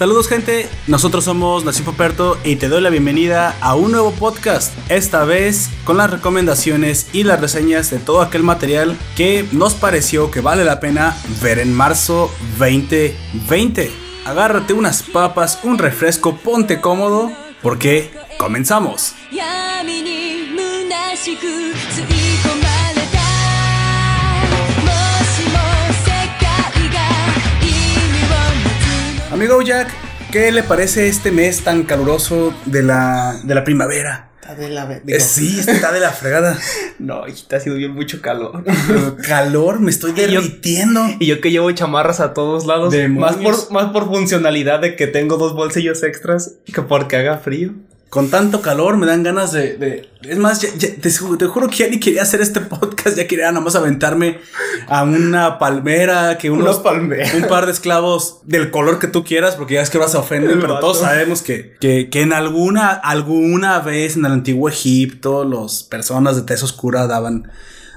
Saludos gente, nosotros somos Nación Poperto y te doy la bienvenida a un nuevo podcast, esta vez con las recomendaciones y las reseñas de todo aquel material que nos pareció que vale la pena ver en marzo 2020. Agárrate unas papas, un refresco, ponte cómodo, porque comenzamos. Amigo Jack, ¿qué le parece este mes tan caluroso de la, de la primavera? Está de la Eh, digo, sí, está de la fregada. No, hijita, ha sido bien mucho calor. Calor, me estoy Y yo- derritiendo. y yo que llevo chamarras a todos lados. Más por, más por funcionalidad de que tengo dos bolsillos extras que porque haga frío. Con tanto calor me dan ganas de. de- es más, ya- ya- te, ju- te juro que ya ni quería hacer este podcast, ya quería nomás aventarme a una palmera, que unos, palmera. un par de esclavos del color que tú quieras, porque ya es que vas a ofender, pero vato. todos sabemos que, que, que en alguna, alguna vez en el antiguo Egipto, las personas de tez oscura daban.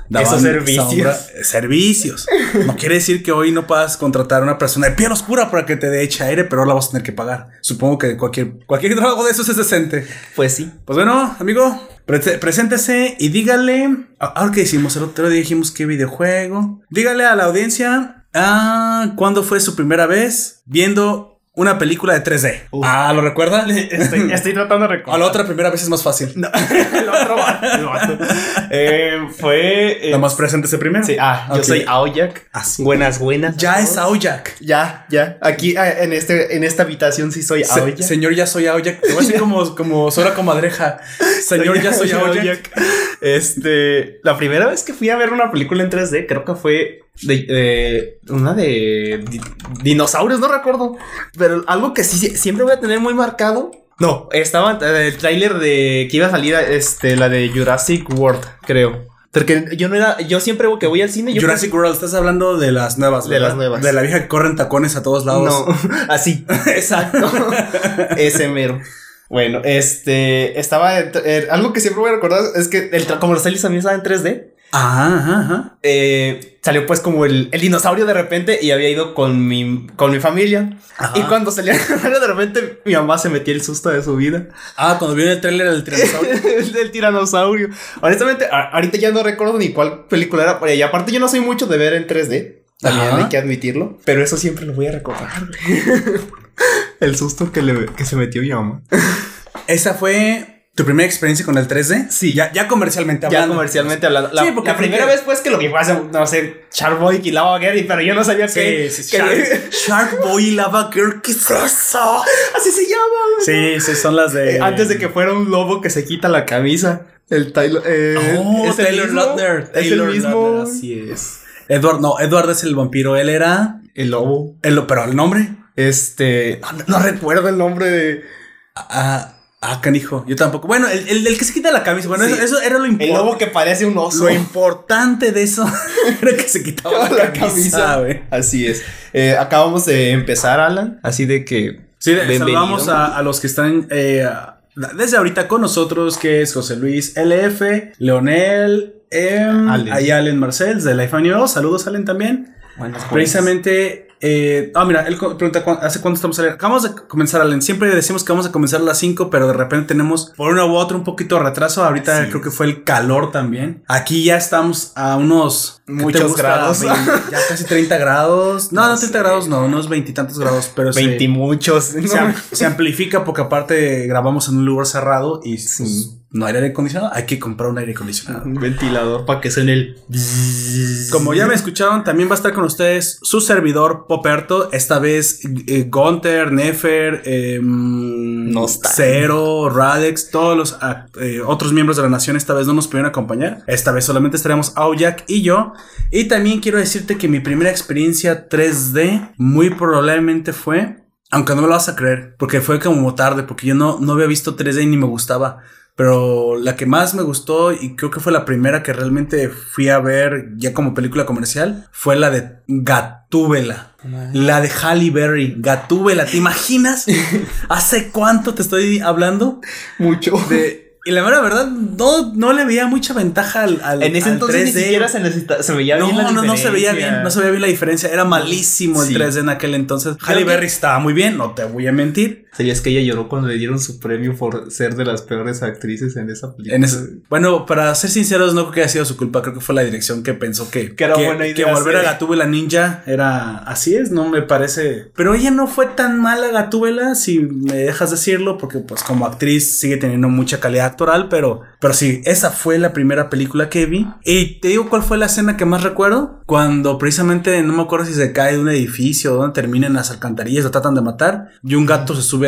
Daban Esos servicios. sombra- servicios. No quiere decir que hoy no puedas contratar a una persona de piel oscura para que te dé eche aire, pero la vas a tener que pagar. Supongo que cualquier, cualquier trabajo de esos es decente. Pues sí. Pues bueno, amigo, pre- preséntese y dígale. Ahora que hicimos el otro día dijimos qué videojuego. Dígale a la audiencia ah, cuándo fue su primera vez viendo una película de 3D. Ah, ¿lo recuerda? Estoy, estoy tratando de A recordar. la otra primera vez es más fácil. el otro el. Eh, fue. eh, Nada más preséntese primero. sí, ah, yo soy Aoyak. Ah, sí. Buenas, buenas. Ya a es. Aoyak. Ya, ya. Aquí ah, en, este, en esta habitación sí soy Se- Aoyak. señor, ya soy Aoyak. Te voy a decir como, como Sora Comadreja. Señor, ya soy Aoyak. Este, la primera vez que fui a ver una película en 3D, creo que fue de, eh, una de di- dinosaurios, no recuerdo, pero algo que sí siempre voy a tener muy marcado. No, estaba eh, el tráiler de que iba a salir este la de Jurassic World, creo. Porque yo no era, yo siempre que voy al cine, yo Jurassic World, estás hablando de las nuevas, De ¿verdad? las nuevas. De la vieja que corren tacones a todos lados. No, así, exacto. Ese mero. Bueno, este estaba eh, algo que siempre voy a recordar es que el como los trailers también estaban en 3D, Ajá, ajá, ajá. eh, salió pues como el, el dinosaurio de repente y había ido con mi, con mi familia. Ajá. Y cuando salía de repente mi mamá se metía el susto de su vida. Ah, cuando vieron el tráiler del tiranosaurio. el del tiranosaurio. Honestamente, ahorita ya no recuerdo ni cuál película era. Y aparte yo no soy mucho de ver en 3D. También Ajá. hay que admitirlo. Pero eso siempre lo voy a recordar. el susto que, le, que se metió mi mamá. ¿Esa fue tu primera experiencia con el 3D? Sí. Ya, ya comercialmente Ya hablando. comercialmente hablando. La, Sí, porque la primera que- vez pues que lo vi fue hace, no sé, Sharkboy y Lava Gary, pero yo no sabía Sí, que... sí, que- Shark, Shark Boy y Lava Girl, ¿qué es eso? Así se llama. Sí, sí, son las de. Eh, antes de que fuera un lobo que se quita la camisa. El Tyler. eh, Oh, es Taylor Lautner. Es el mismo. Lautner, así es. Edward, no, Edward es el vampiro. Él era. El lobo. El, pero el nombre. Este. No, no recuerdo el nombre de. Ah, ah, canijo. Yo tampoco. Bueno, el, el, el que se quita la camisa. Bueno, Sí. eso, eso era lo El importante. lobo que parece un oso. Lo importante de eso era que se quitaba la, camisa, güey. Así es. Eh, acabamos de empezar, Alan. Así de que. Sí, saludamos a, a los que están eh, desde ahorita con nosotros, que es José Luis LF, Leonel, em, Allen. ahí Allen Marcel de Life New. Saludos, Allen también. Buenas, Precisamente, eh, ah, mira, él pregunta ¿cu- ¿hace cuánto estamos saliendo? Acabamos de comenzar, Allen. Siempre decimos que vamos a comenzar a las 5, pero de repente tenemos por una u otra un poquito de retraso. Ahorita Sí. creo que fue el calor también. Aquí ya estamos a unos ¿qué te Muchos grados. 20, ya casi 30 grados. No, no, No 30 sé. grados, no, unos veintitantos grados, pero se- 20 y muchos. se, am- se amplifica porque aparte grabamos en un lugar cerrado y pues, no hay aire acondicionado. Hay que comprar un aire acondicionado. Un ventilador para que suene el. Como ya me escucharon, también va a estar con ustedes su servidor Poperto. Esta vez eh, Gunter, Nefer, eh. Zero, Radex, todos los ah, eh, otros miembros de la nación esta vez no nos pudieron acompañar. Esta vez solamente estaremos Aoyak y yo. Y también quiero decirte que mi primera experiencia 3D muy probablemente fue, aunque no me lo vas a creer, porque fue como tarde, porque yo no, no había visto 3D y ni me gustaba. Pero la que más me gustó y creo que fue la primera que realmente fui a ver ya como película comercial fue la de Gatúbela. La de Halle Berry, Gatúbela. ¿Te imaginas? ¿Hace cuánto te estoy hablando? Mucho. De Y la mera verdad, no, no le veía mucha ventaja al, al En ese al entonces ni 3D. siquiera se necesita, se veía no, bien la no, no se veía bien, no se veía bien la diferencia. Era malísimo el Sí. 3D en aquel entonces. Halle Berry estaba muy bien, no te voy a mentir. ¿Sabías que ella lloró cuando le dieron su premio por ser de las peores actrices en esa película? En ese- bueno, para ser sinceros, no creo que haya sido su culpa. Creo que fue la dirección que pensó que, Que era buena idea que volver a. Gatúbela Ninja era así es, no me parece. Pero ella no fue tan mala Gatúbela, si me dejas decirlo, porque pues como actriz sigue teniendo mucha calidad actoral, pero, pero sí, esa fue la primera película que vi. Y te digo cuál fue la escena que más recuerdo, cuando precisamente no me acuerdo si se cae de un edificio donde terminan las alcantarillas, lo tratan de matar, y un gato se sube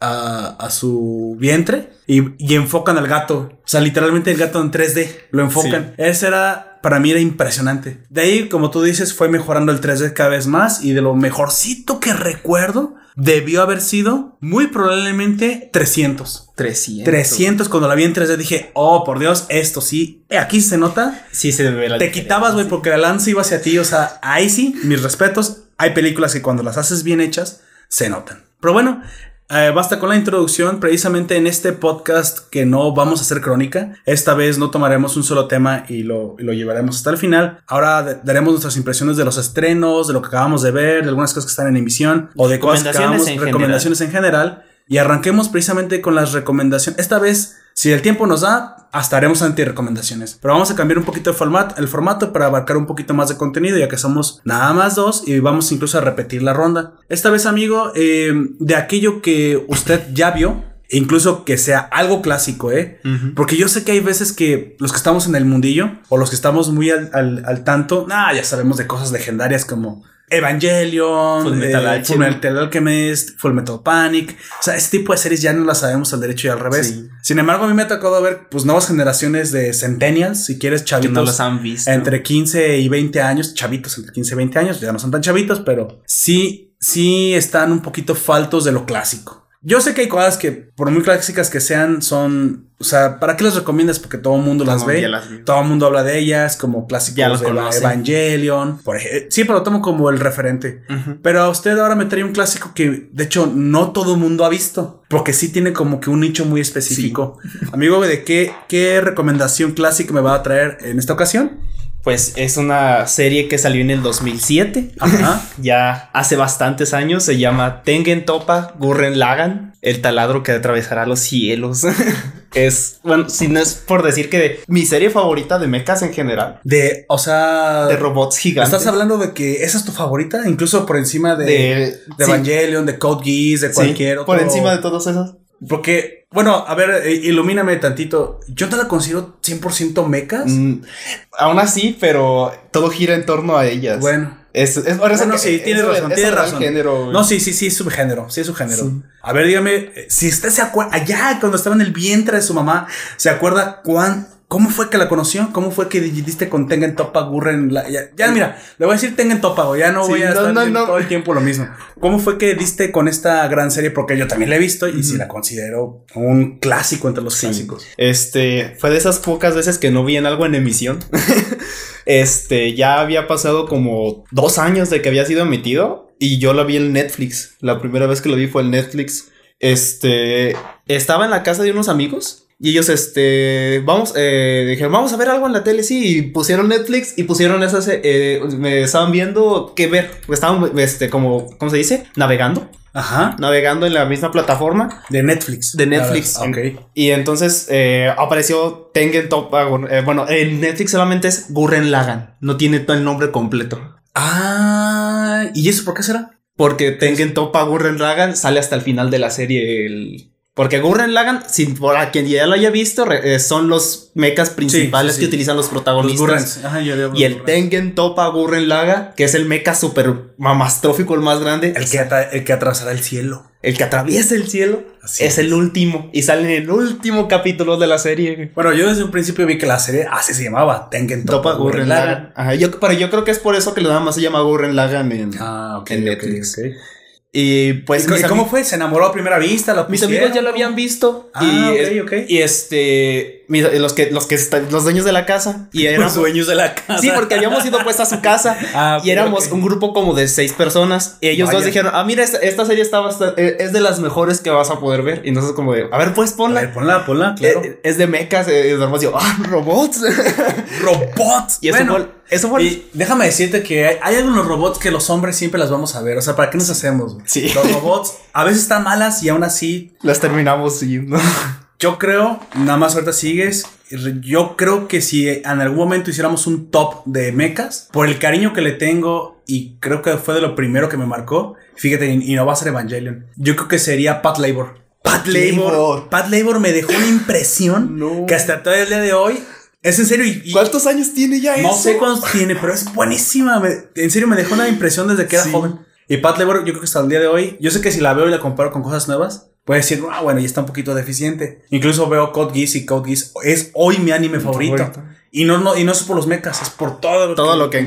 a, a su vientre y, y enfocan al gato. O sea, literalmente el gato en 3D lo enfocan. Ese era, para mí era impresionante. De ahí, como tú dices, fue mejorando el 3D cada vez más y de lo mejorcito que recuerdo debió haber sido muy probablemente 300. 300. 300 cuando la vi en 3D dije, oh, por Dios, esto sí. Eh, Aquí se nota. Sí se ve la Te quitabas, güey, porque la lanza iba hacia ti. O sea, ahí sí, mis respetos. Hay películas que cuando las haces bien hechas, se notan. Pero bueno, eh, basta con la introducción. Precisamente en este podcast que no vamos a hacer crónica, esta vez no tomaremos un solo tema y lo, y lo llevaremos hasta el final. Ahora daremos nuestras impresiones de los estrenos, de lo que acabamos de ver, de algunas cosas que están en emisión o de cosas que acabamos- en general. recomendaciones en general. Y arranquemos precisamente con las recomendaciones. Esta vez, si el tiempo nos da, hasta haremos anti-recomendaciones. Pero vamos a cambiar un poquito el formato, el formato para abarcar un poquito más de contenido, ya que somos nada más dos y vamos incluso a repetir la ronda. Esta vez, amigo, eh, de aquello que usted ya vio, incluso que sea algo clásico, ¿eh? Porque yo sé que hay veces que los que estamos en el mundillo o los que estamos muy al, al- al tanto, nah, ya sabemos de cosas legendarias como Evangelion, Full Metal eh, Alchemist. Full Metal Alchemist, Full Metal Panic. O sea, ese tipo de series ya no las sabemos al derecho y al revés. Sí. Sin embargo, a mí me ha tocado ver pues nuevas generaciones de Centennials, si quieres, Que chavitos. no los han visto. Entre 15 y 20 años, chavitos entre 15 y 20 años, ya no son tan chavitos, pero sí, sí están un poquito faltos de lo clásico. Yo sé que hay cosas que, por muy clásicas que sean, son, o sea, ¿para qué las recomiendas? Porque todo el mundo las ve, las todo el mundo habla de ellas, como clásicos de. Evangelion, por ejemplo. Siempre lo tomo como el referente. Pero a usted ahora me trae un clásico que, de hecho, no todo el mundo ha visto. Porque sí tiene como que un nicho muy específico. Amigo, ¿de qué, qué recomendación clásica me va a traer en esta ocasión? Pues es una serie que salió en el 2007. Ajá. Ya hace bastantes años. Se llama Tengen Topa Gurren Lagan. El taladro que atravesará los cielos. es, bueno, si no es por decir que de- mi serie favorita de mechas en general. De, o sea. De robots gigantes. ¿Estás hablando de que esa es tu favorita? Incluso por encima de, de, de, sí, Evangelion, de Code Geass, de sí, cualquier otro. Por encima de todos esos. Porque, bueno, a ver, eh, ilumíname tantito. Yo no la considero 100% mecas. Mm, aún así, pero todo gira en torno a ellas. Bueno. Es, es por eso Bueno, que sí, tienes razón, tienes razón. género, No, sí, sí, sí, es subgénero, sí es subgénero. Sí. A ver, dígame, eh, si usted se acuerda, allá cuando estaba en el vientre de su mamá, ¿se acuerda cuán, cómo fue que la conoció? ¿Cómo fue que diste con Tengen Topa Gurren? La- ya, ya, mira, le voy a decir Tengen Topa, güey, ya no Sí, voy a no, estar no, diciendo no. todo el tiempo lo mismo. ¿Cómo fue que diste con esta gran serie? Porque yo también la he visto y sí la considero un clásico entre los Sí. clásicos. Este, fue de esas pocas veces que no vi en algo en emisión. este, ya había pasado como dos años de que había sido emitido y yo lo vi en Netflix. La primera vez que lo vi fue en Netflix. Este, estaba en la casa de unos amigos y ellos, este, vamos, eh, dijeron, vamos a ver algo en la tele, sí, y pusieron Netflix y pusieron esas, eh, me estaban viendo qué ver, estaban, este, como, ¿cómo se dice? Navegando, Ajá. navegando en la misma plataforma. De Netflix. De Netflix. Ah, ok. Y entonces eh, apareció Tengen. Gur- eh, bueno, en Netflix solamente es Gurren Lagan. No tiene todo el nombre completo. Ah, ¿y eso por qué será? Porque Tengen Toppa Gurren Lagan sale hasta el final de la serie. el- Porque Gurren Lagan, si por a quien ya lo haya visto, eh, son los mechas principales sí, que sí. utilizan los protagonistas. Ajá, yo y el. Tengen Toppa Gurren Laga, que es el mecha super mamastrófico, el más grande. El que, el que atravesará el cielo. el que atraviesa el cielo. Así es, es. el último. Y sale en el último capítulo de la serie. Bueno, yo desde un principio vi que la serie así se llamaba, Tengen Topa Topa Gurren Lagan. Ajá, yo, pero yo creo que es por eso que nada más se llama Gurren Lagan en, Ah, ok. en Netflix. ok. Y pues ¿Y cómo fue? ¿Se enamoró a primera vista? ¿Lo mis amigos ya lo habían visto. Ah, y, ok, ok. y este los que, los que están, los dueños de la casa. Y Los éramos, dueños de la casa. Sí, porque habíamos ido pues a su casa Ah, y éramos un grupo como de seis personas. Y ellos dos Vaya. dijeron, ah, mira, esta, esta serie está bastante, eh, es de las mejores que vas a poder ver. Y nosotros como de, a ver, pues A ponla. ver, ponla, ponla, claro. Eh, es de eh, dormimos y yo, ah, robots. robots. y eso Bueno, fue, eso fue Y déjame decirte que hay, algunos robots que los hombres siempre las vamos a ver. O sea, ¿para qué nos hacemos? Sí. Los robots a veces están malas y aún así, las terminamos siguiendo. Yo creo, nada más ahorita sigues. Yo creo que si en algún momento hiciéramos un top de mechas, por el cariño que le tengo y creo que fue de lo primero que me marcó, fíjate, y no va a ser Evangelion. Yo creo que sería Pat Labor. Pat Labor. Labor. Pat Labor me dejó una impresión No. que hasta todo el día de hoy es en serio. Y, y- ¿Cuántos años tiene ya No eso? sé cuántos tiene, pero es buenísima. Me- en serio, me dejó una impresión desde que era Sí. joven. Y Pat Labor, yo creo que hasta el día de hoy, yo sé que si la veo y la comparo con cosas nuevas, puedo decir, ah, bueno, ya está un poquito deficiente. Incluso veo Code Geass y Code Geass es hoy mi anime favorito. favorito. Y no, no, y no es por los mechas, es por todo lo Todo lo que.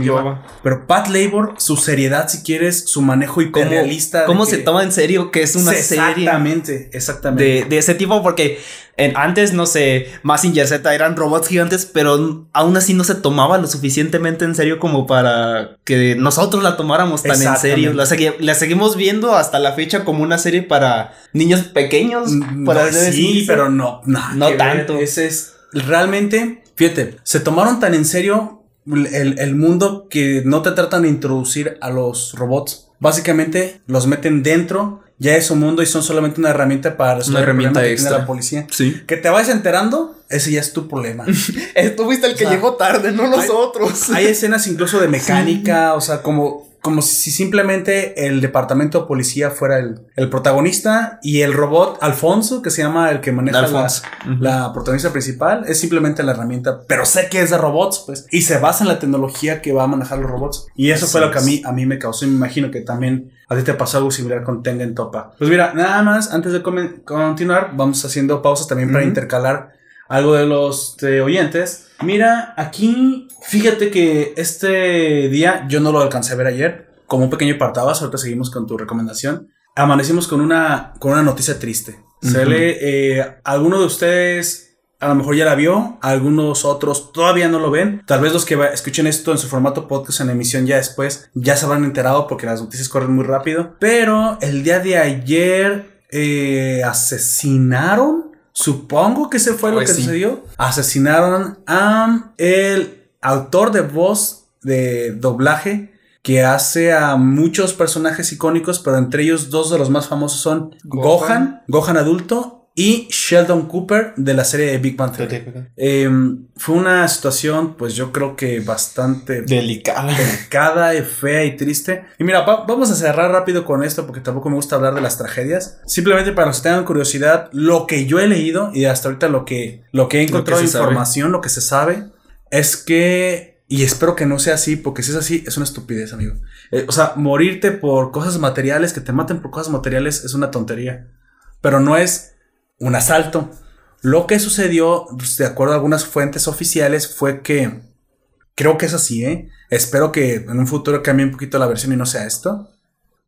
Pero Pat Labor, su seriedad, si quieres, su manejo ¿Cómo, hiperrealista. cómo que- se toma en serio que es una serie Exactamente, exactamente. de, de ese tipo? Porque en- antes, no sé, Mazinger Z eran robots gigantes, pero aún así no se tomaba lo suficientemente en serio como para que nosotros la tomáramos tan en serio. La, segui- la seguimos viendo hasta la fecha como una serie para niños pequeños. Mm, para no, sí, pero no, no, No que tanto. Ese es realmente, fíjate, se tomaron tan en serio el, el mundo que no te tratan de introducir a los robots. Básicamente los meten dentro ya de su mundo y son solamente una herramienta para resolver el herramienta problema que tiene extra. la policía. Sí. Que te vayas enterando, ese ya es tu problema. Tú fuiste el que O sea, llegó tarde, no nosotros. Hay escenas incluso de mecánica, o sea, como, como si simplemente el departamento de policía fuera el, el protagonista y el robot Alfonso, que se llama el que maneja la, la protagonista principal, es simplemente la herramienta, pero sé que es de robots, pues, y se basa en la tecnología que va a manejar los robots. Y eso Así fue lo que a mí, a mí me causó, y me imagino que también a ti te pasó algo similar con Tengen Topa. Pues mira, nada más, antes de continuar, vamos haciendo pausas también para intercalar algo de los de oyentes. Mira, aquí, fíjate que este día yo no lo alcancé a ver ayer, como un pequeño partabas, ahorita seguimos con tu recomendación. Amanecimos con una, con una noticia triste. Se Ujú. le, eh, alguno de ustedes a lo mejor ya la vio, algunos otros todavía no lo ven. Tal vez los que escuchen esto en su formato podcast en emisión ya después ya se habrán enterado porque las noticias corren muy rápido. Pero el día de ayer eh, asesinaron, supongo que ese fue lo Pues que sí. sucedió. Asesinaron a el autor de voz de doblaje que hace a muchos personajes icónicos, pero entre ellos dos de los más famosos son Gohan. Gohan, Gohan adulto y Sheldon Cooper de la serie de Big Bang Theory. Eh, fue una situación, pues yo creo que bastante Delicada. delicada y fea y triste. Y mira, va- vamos a cerrar rápido con esto porque tampoco me gusta hablar de las tragedias. Simplemente para los que tengan curiosidad, lo que yo he leído y hasta ahorita lo que, lo que he encontrado de sabe. información, lo que se sabe, es que, y espero que no sea así, porque si es así, es una estupidez, amigo. Eh, o sea, morirte por cosas materiales, que te maten por cosas materiales, es una tontería. Pero no es un asalto. Lo que sucedió, pues, de acuerdo a algunas fuentes oficiales, fue que creo que es así, ¿eh? Espero que en un futuro cambie un poquito la versión y no sea esto.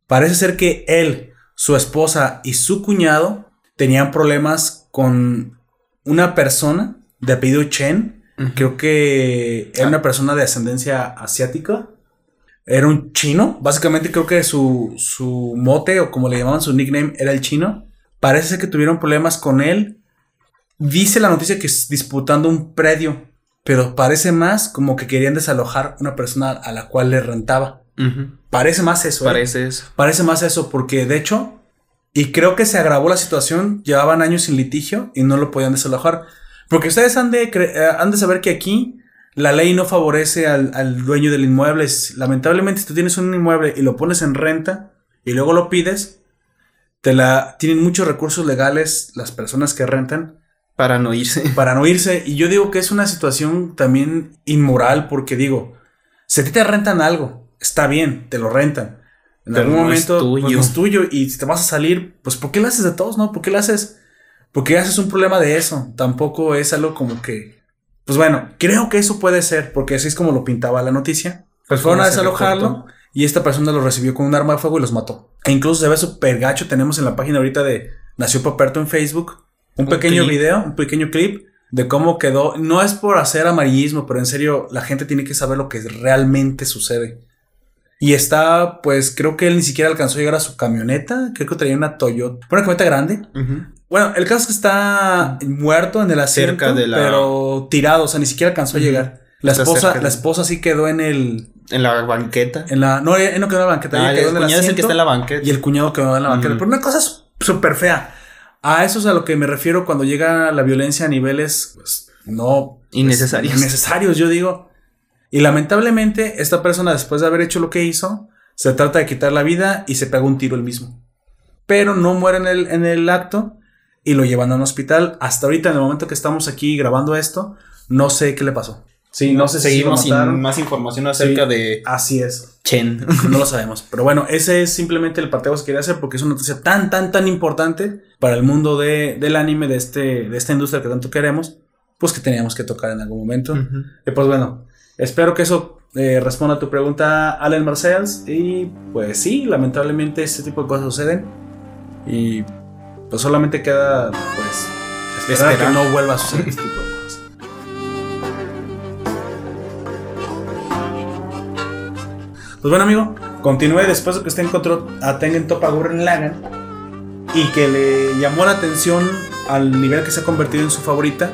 Parece ser que él, su esposa y su cuñado tenían problemas con una persona de apellido Chen. Creo que era una persona de ascendencia asiática. Era un chino. Básicamente creo que su, su mote o como le llamaban su nickname era el chino. Parece ser que tuvieron problemas con él. Dice la noticia que es disputando un predio. Pero parece más como que querían desalojar una persona a la cual le rentaba. Parece más eso. ¿eh? Parece eso. Parece más eso porque de hecho, y creo que se agravó la situación, llevaban años sin litigio y no lo podían desalojar. Porque ustedes han de, eh, han de saber que aquí la ley no favorece al, al dueño del inmueble. Lamentablemente, si tú tienes un inmueble y lo pones en renta y luego lo pides, te la tienen muchos recursos legales las personas que rentan Para no irse. para no irse. Y yo digo que es una situación también inmoral porque digo, si a ti te rentan algo, está bien, te lo rentan. En Pero algún no es momento pues, tuyo. no es tuyo y si te vas a salir, pues ¿por qué lo haces de todos, no? ¿Por qué lo haces? ¿Por qué haces un problema de eso? Tampoco es algo como que... Pues bueno, creo que eso puede ser, porque así es como lo pintaba la noticia. Pues fueron a ¿Cómo se desalojarlo? Y esta persona lo recibió con un arma de fuego y los mató. E incluso se ve súper gacho. Tenemos en la página ahorita de Nació Paperto en Facebook un Un pequeño clip. video, un pequeño clip de cómo quedó. No es por hacer amarillismo, pero en serio, la gente tiene que saber lo que realmente sucede. Y está, pues creo que él ni siquiera alcanzó a llegar a su camioneta. Creo que traía una Toyota. Una camioneta grande. Bueno, el caso es que está muerto en el asiento, Cerca de la- pero tirado, o sea, ni siquiera alcanzó a llegar. La esposa, de- la esposa sí quedó en el, En la banqueta. en la, no, él no quedó en la banqueta, Ah, quedó el en el cuñado es el que está en la banqueta. y el cuñado quedó en la banqueta. Pero una cosa súper fea. A eso es a lo que me refiero cuando llega la violencia a niveles, pues, no pues, Innecesarios. innecesarios, yo digo. Y lamentablemente, esta persona, después de haber hecho lo que hizo, se trata de quitar la vida y se pega un tiro él mismo. Pero no muere en el, en el acto y lo llevan a un hospital. Hasta ahorita, en el momento que estamos aquí grabando esto, no sé qué le pasó. Sí, no sé si Seguimos mataron. sin más información acerca Sí. de Así es. Chen. No lo sabemos. Pero bueno, ese es simplemente el parteo que quería hacer porque es una noticia tan, tan, tan importante para el mundo de- del anime, de, este, de esta industria que tanto queremos, pues que teníamos que tocar en algún momento. Y pues bueno, espero que eso eh, responda a tu pregunta, Allen Marcells. Y pues sí, lamentablemente este tipo de cosas suceden. Y pues solamente queda, pues, esperar, Esperar. que no vuelva a suceder este tipo de cosas. Pues bueno, amigo, continúe después de que usted encontró a Tengen Toppa Gurren Lagann y que le llamó la atención al nivel que se ha convertido en su favorita.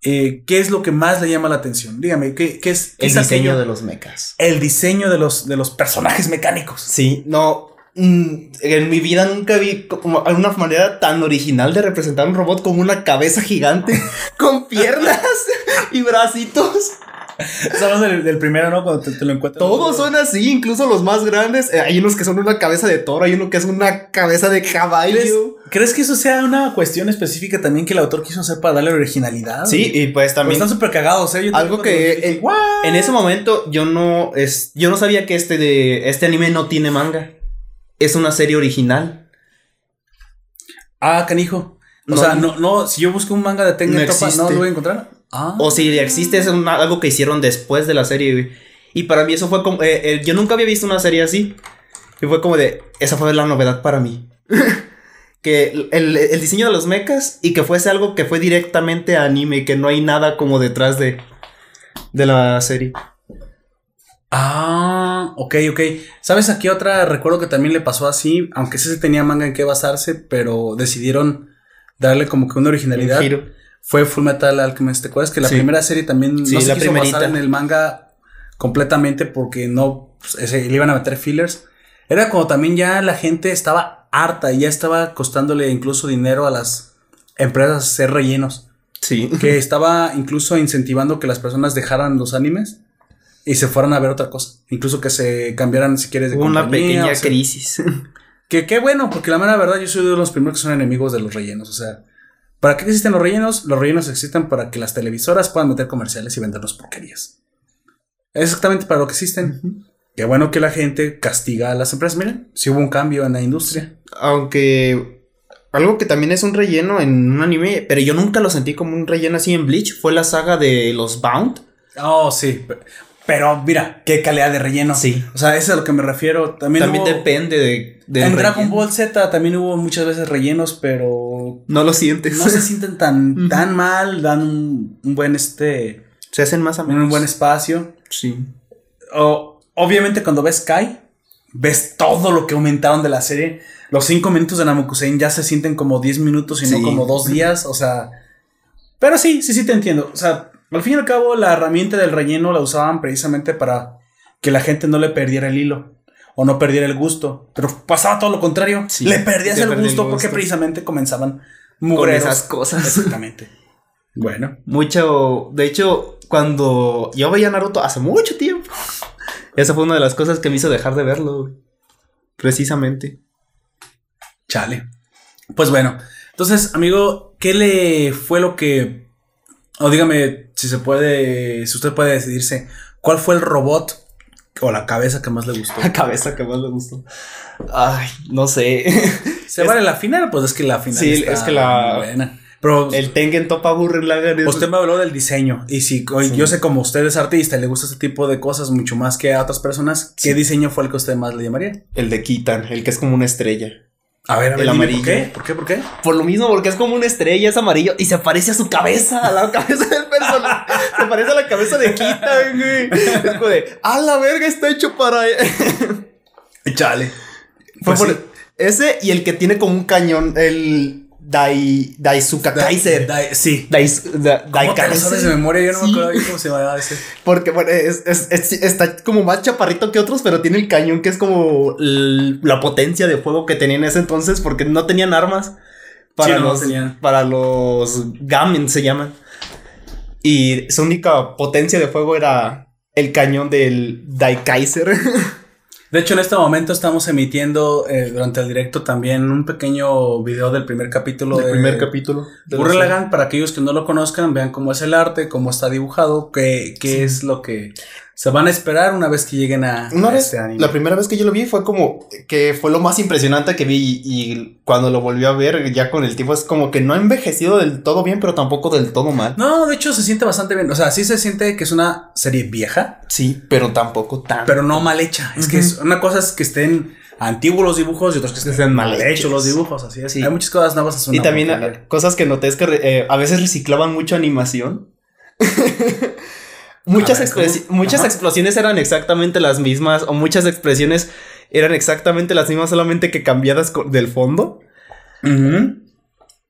eh, ¿Qué es lo que más le llama la atención? Dígame, ¿qué, qué es, qué El es diseño aquello? de los mechas. El diseño de los, de los personajes mecánicos. Sí, no. mm, En mi vida nunca vi como alguna manera tan original de representar un robot con una cabeza gigante, con piernas y bracitos. Estamos del, del primero, ¿no? Cuando te, te lo encuentras. Todos son así, incluso los más grandes. Eh, hay unos que son una cabeza de toro, hay uno que es una cabeza de ¿Crees, caballo. crees que eso sea una cuestión específica también que el autor quiso hacer para darle originalidad? Sí, y pues también están súper cagados, ¿eh? Yo Algo que dije, en- ese momento yo no es yo no sabía que este de este anime no tiene manga. Es una serie original. Ah, canijo. O No, sea, no- no, si yo busco un manga de Tengen No Toppa, ¿no lo voy a encontrar? Ah. O si existe es una- algo que hicieron después de la serie. güey. Y para mí eso fue como eh, eh, yo nunca había visto una serie así. Y fue como de esa fue la novedad para mí. que el, el diseño de los mechas y que fuese algo que fue directamente a anime, que no hay nada como detrás de de la serie. Ah, ok, ok. ¿Sabes aquí otra? Recuerdo que también le pasó así, aunque sí se tenía manga en qué basarse, pero decidieron darle como que una originalidad. Un giro. Fue Full Metal Alchemist. ¿Te acuerdas que la Sí. primera serie también Sí, no se la quiso primerita. basar en el manga completamente porque no pues, le iban a meter fillers? Era como también ya la gente estaba harta y ya estaba costándole incluso dinero a las empresas hacer rellenos. Sí. que estaba incluso incentivando que las personas dejaran los animes y se fueran a ver otra cosa. Incluso que se cambiaran, si quieres, de una pequeña o sea, crisis. Que qué bueno, porque la mera verdad yo soy de los primeros que son enemigos de los rellenos. O sea, ¿para qué existen los rellenos? Los rellenos existen para que las televisoras puedan meter comerciales y vendernos porquerías. Es exactamente para lo que existen. Qué bueno que la gente castiga a las empresas. Miren, si hubo un cambio en la industria. Aunque algo que también es un relleno en un anime, pero yo nunca lo sentí como un relleno así en Bleach, fue la saga de los Bound. Oh, sí. pe- Pero mira, qué calidad de relleno. Sí. O sea, eso es a lo que me refiero. También, También hubo- depende de, en Dragon. Ball Z también hubo muchas veces rellenos, pero No lo sientes. no se sienten tan, tan mal, dan un, un buen este, Se hacen más a menos. un buen espacio. Sí. O- obviamente cuando ves Kai, ves todo lo que aumentaron de la serie. Los cinco minutos de Namokusen ya se sienten como 10 minutos y no Sí. como dos días, o sea... Pero sí, sí, sí te entiendo. O sea, al fin y al cabo la herramienta del relleno la usaban precisamente para que la gente no le perdiera el hilo o no perdiera el gusto. Pero pasaba todo lo contrario. Sí, le perdías el gusto porque precisamente comenzaban Con mugreros. esas cosas. Exactamente. bueno. Mucho. De hecho, cuando yo veía Naruto hace mucho tiempo. Esa fue una de las cosas que me hizo dejar de verlo. Precisamente. Chale. Pues bueno, entonces, amigo, ¿qué le fue lo que... O dígame si se puede, si usted puede decidirse, ¿cuál fue el robot o la cabeza que más le gustó? La cabeza que más me gustó. Ay, no sé. ¿Se vale la final? Pues es que la final Sí, está es que la- buena. Pero El Tengen Toppa Gurren Lagann es- usted me habló del diseño y si Sí. yo sé como usted es artista y le gusta este tipo de cosas mucho más que a otras personas, ¿qué Sí. diseño fue el que usted más le llamaría? El de Kitan, el que es como una estrella. A ver, a ver, El dime, amarillo. ¿por qué? ¿Por qué? ¿Por qué? Por lo mismo, porque es como una estrella, es amarillo y se parece a su cabeza, a la cabeza del personaje. se parece a la cabeza de Kita, güey. Es como de, a la verga, está hecho para. Chale. Fue Pues por sí. ese y el que tiene como un cañón, el Dai, Daisuka Kaiser. Da- da- sí. Dais, da, ¿Cómo Daikaiser. sabes de memoria? Yo no Sí. me acuerdo bien cómo se llamaba ese. Porque bueno, es- es- es- está como más chaparrito que otros, pero tiene el cañón que es como la potencia de fuego que tenía en ese entonces, porque no tenían armas para Sí, no, no los tenían. para los Gamen se llaman. Y su única potencia de fuego era el cañón del Daikaiser. De hecho, en este momento estamos emitiendo eh, durante el directo también un pequeño video del primer capítulo el de primer capítulo. de. Lagann, para aquellos que no lo conozcan, vean cómo es el arte, cómo está dibujado, qué, qué es lo que se van a esperar una vez que lleguen a, Una a vez, este anime. la primera vez que yo lo vi fue como que fue lo más impresionante que vi y, y cuando lo volví a ver ya con el tiempo es como que no ha envejecido del todo bien, pero tampoco del todo mal. No, de hecho se siente bastante bien. O sea, sí se siente que es una serie vieja, Sí, pero tampoco tan. pero no mal hecha. Es que es una cosa es que estén antiguos los dibujos y otros que estén estén mal hechos hechos. los dibujos. Así es. Sí. Hay muchas cosas nuevas. y también cosas que noté es que eh, a veces reciclaban mucho animación. muchas ver, muchas Ajá. explosiones eran exactamente las mismas o muchas expresiones eran exactamente las mismas solamente que cambiadas del fondo.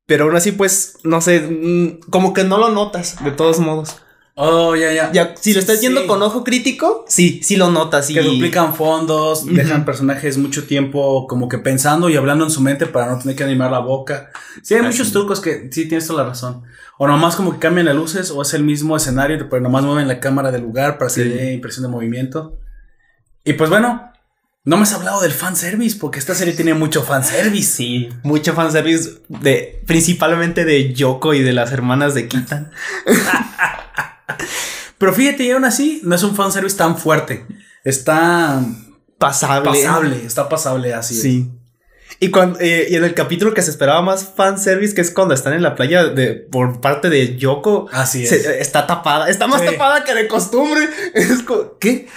Pero aún así pues no sé, mm, como que no lo notas de todos modos. Oh, ya, ya. Ya, si lo estás Sí. viendo con ojo crítico, sí, sí lo notas. Y... Que duplican fondos, dejan personajes mucho tiempo como que pensando y hablando en su mente para no tener que animar la boca. Sí, hay Así muchos trucos que sí tienes toda la razón. O nomás como que cambian las luces o es el mismo escenario, pero nomás mueven la cámara del lugar para Sí. dé impresión de movimiento. Y pues bueno, no me has hablado del fanservice porque esta serie tiene mucho fanservice. Sí, mucho fanservice de principalmente de Yoko y de las hermanas de Kitan. Pero fíjate, y aún así, no es un fanservice tan fuerte. Está Pasable. pasable, está pasable así. Sí. Y, cuando, eh, y en el capítulo que se esperaba más fanservice, que es cuando están en la playa de, por parte de Yoko, Así es. se- está tapada. Está más Sí. tapada que de costumbre. Es como, ¿qué?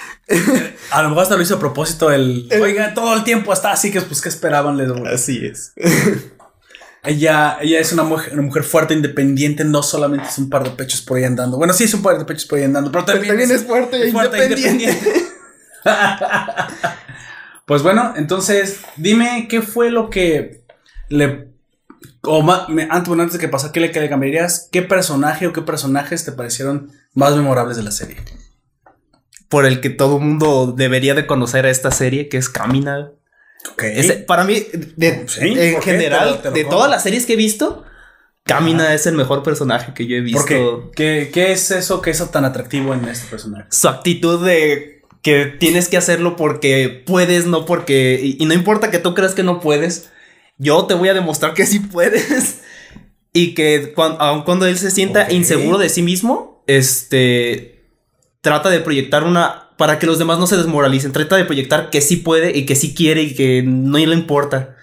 A lo mejor hasta lo hizo a propósito el... El- Oiga, todo el tiempo está así que pues, ¿qué esperaban? Les Así es. Ella, ella es una mujer, una mujer fuerte, independiente, no solamente es un par de pechos por ahí andando. Bueno, sí es un par de pechos por ahí andando, pero también, también es fuerte e independiente. pues bueno, entonces, dime qué fue lo que le... O antes, bueno, antes de que pasara, ¿qué le, cambiarías? ¿Qué personaje o qué personajes te parecieron más memorables de la serie? Por el que todo mundo debería de conocer a esta serie, que es Kamina. Ok. Ese- para mí, de- Sí, en general, Te lo- te lo de todas las series que he visto, Kamina es el mejor personaje que yo he visto. ¿Por qué? ¿Qué, qué es eso que es tan atractivo en este personaje? Su actitud de que tienes que hacerlo porque puedes, no porque. Y, y no importa que tú creas que no puedes, yo te voy a demostrar que sí puedes. y que cuan- aun cuando él se sienta inseguro de sí mismo, este. Trata de proyectar una. Para que los demás no se desmoralicen. Trata de proyectar que sí puede y que sí quiere y que no le importa.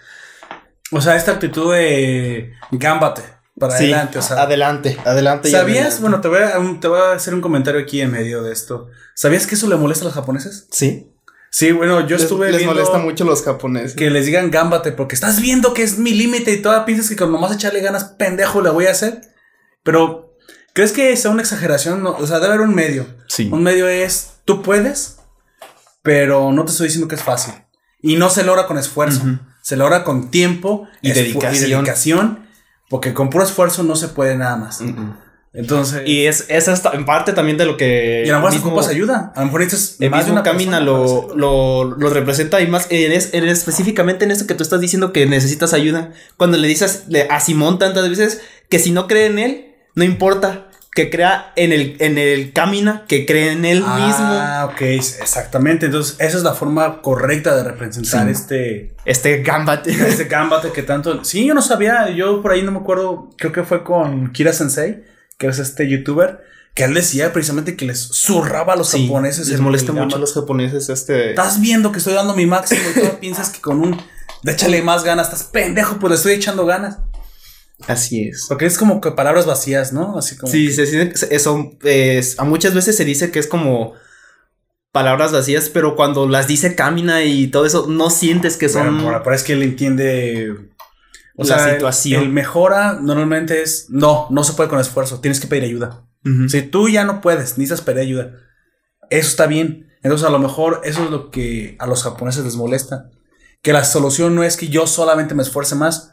O sea, esta actitud de gámbate para Sí, adelante. O sea, adelante, adelante. ¿Sabías? adelante. Bueno, te voy, a, te voy a hacer un comentario aquí en medio de esto. ¿Sabías que eso le molesta a los japoneses? Sí. Sí, bueno, yo Les- estuve les viendo molesta mucho los japoneses. que les digan gámbate porque estás viendo que es mi límite y todavía piensas que con nomás echarle ganas, pendejo, le voy a hacer. Pero, ¿crees que sea una exageración? No, o sea, debe haber un medio. Sí. Un medio es, tú puedes, pero no te estoy diciendo que es fácil. Y no se logra con esfuerzo. Se logra con tiempo Y esfu- dedicación. y dedicación, porque con puro esfuerzo no se puede nada más. Entonces, y, Y es, es hasta en parte también de lo que. a lo mejor ocupas ayuda. A lo mejor necesitas El más de una Camina lo, lo, lo representa y más en es- en específicamente en esto que tú estás diciendo que necesitas ayuda. Cuando le dices a Simón tantas veces que si no cree en él, no importa. Que crea en el, en el Camina, que cree en él Ah, ok, exactamente. Entonces, esa es la forma correcta de representar Sí. este, mismo. Este Gambate. este gambate que tanto. Sí, yo no sabía. Yo por ahí no me acuerdo. Creo que fue con Kira Sensei, que es este youtuber, que él decía precisamente que les zurraba a los Sí, japoneses. les molesta mucho a los japoneses este. Estás viendo que estoy dando mi máximo y tú piensas que con un. De échale más ganas, estás pendejo, pues le estoy echando ganas. Así es. Porque es como que palabras vacías, ¿no? Así como. Sí, se siente- es, a muchas veces se dice que es como palabras vacías, pero cuando las dice camina y todo eso, no sientes que son. Ahora, pero es que él entiende. O La sea, situación. El, mejora normalmente es. No, no se puede con esfuerzo. Tienes que pedir ayuda. Si tú ya no puedes, necesitas pedir ayuda. Eso está bien. Entonces, a lo mejor eso es lo que a los japoneses les molesta. Que la solución no es que yo solamente me esfuerce más,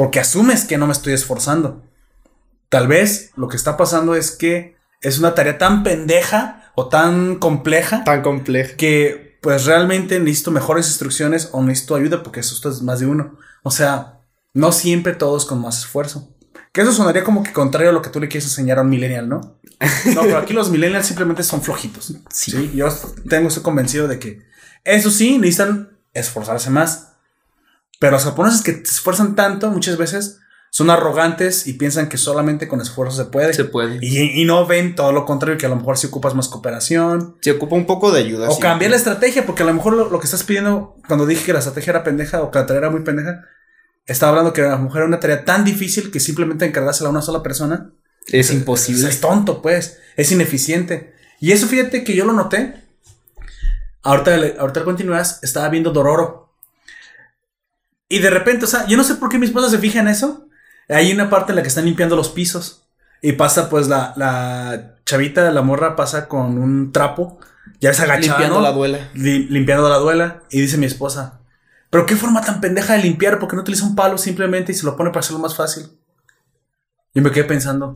porque asumes que no me estoy esforzando. Tal vez lo que está pasando es que es una tarea tan pendeja o tan compleja Tan complejo. que pues realmente necesito mejores instrucciones o necesito ayuda porque eso es más de uno. O sea, no siempre todos con más esfuerzo. Que eso sonaría como que contrario a lo que tú le quieres enseñar a un millennial, ¿no? No, pero aquí los millennials simplemente son flojitos. Sí. Yo tengo estoy convencido de que eso sí, necesitan esforzarse más. Pero los japoneses que se esfuerzan tanto muchas veces son arrogantes y piensan que solamente con esfuerzo se puede. Se puede. Y, y no ven todo lo contrario, que a lo mejor si ocupas más cooperación, Se ocupa un poco de ayuda. o sí. cambiar la estrategia, porque a lo mejor lo, lo que estás pidiendo, cuando dije que la estrategia era pendeja o que la tarea era muy pendeja, estaba hablando que a lo mejor era una tarea tan difícil que simplemente encargársela a una sola persona. Es imposible. Es tonto, pues. Es ineficiente. Y eso fíjate que yo lo noté. Ahorita, ahorita continúas, estaba viendo Dororo. Y de repente, o sea, yo no sé por qué mi esposa se fija en eso. Hay una parte en la que están limpiando los pisos. Y pasa, pues, la, la chavita, la morra pasa con un trapo. Ya es agachada, Limpiando la duela. Li- limpiando la duela. Y dice mi esposa, pero qué forma tan pendeja de limpiar, porque no utiliza un palo simplemente y se lo pone para hacerlo más fácil. Yo me quedé pensando,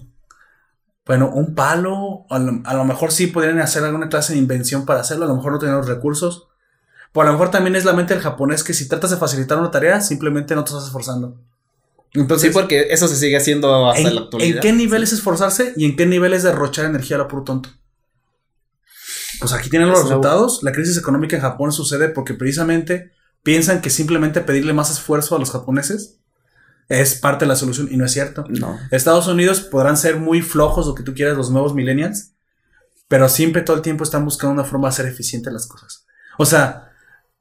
bueno, un palo, a lo, a lo mejor sí podrían hacer alguna clase de invención para hacerlo, a lo mejor no tienen los recursos. Pero a lo mejor también es la mente del japonés que si tratas de facilitar una tarea, simplemente no te estás esforzando. Entonces, Sí, porque eso se sigue haciendo hasta ¿en, la actualidad. ¿en qué nivel es esforzarse y en qué nivel es derrochar energía a lo puro tonto? Pues aquí tienen los Es resultados. La crisis económica en Japón sucede porque precisamente piensan que simplemente pedirle más esfuerzo a los japoneses es parte de la solución y no es cierto. No. Estados Unidos podrán ser muy flojos lo que tú quieras, los nuevos millennials, pero siempre todo el tiempo están buscando una forma de hacer eficiente las cosas. O sea,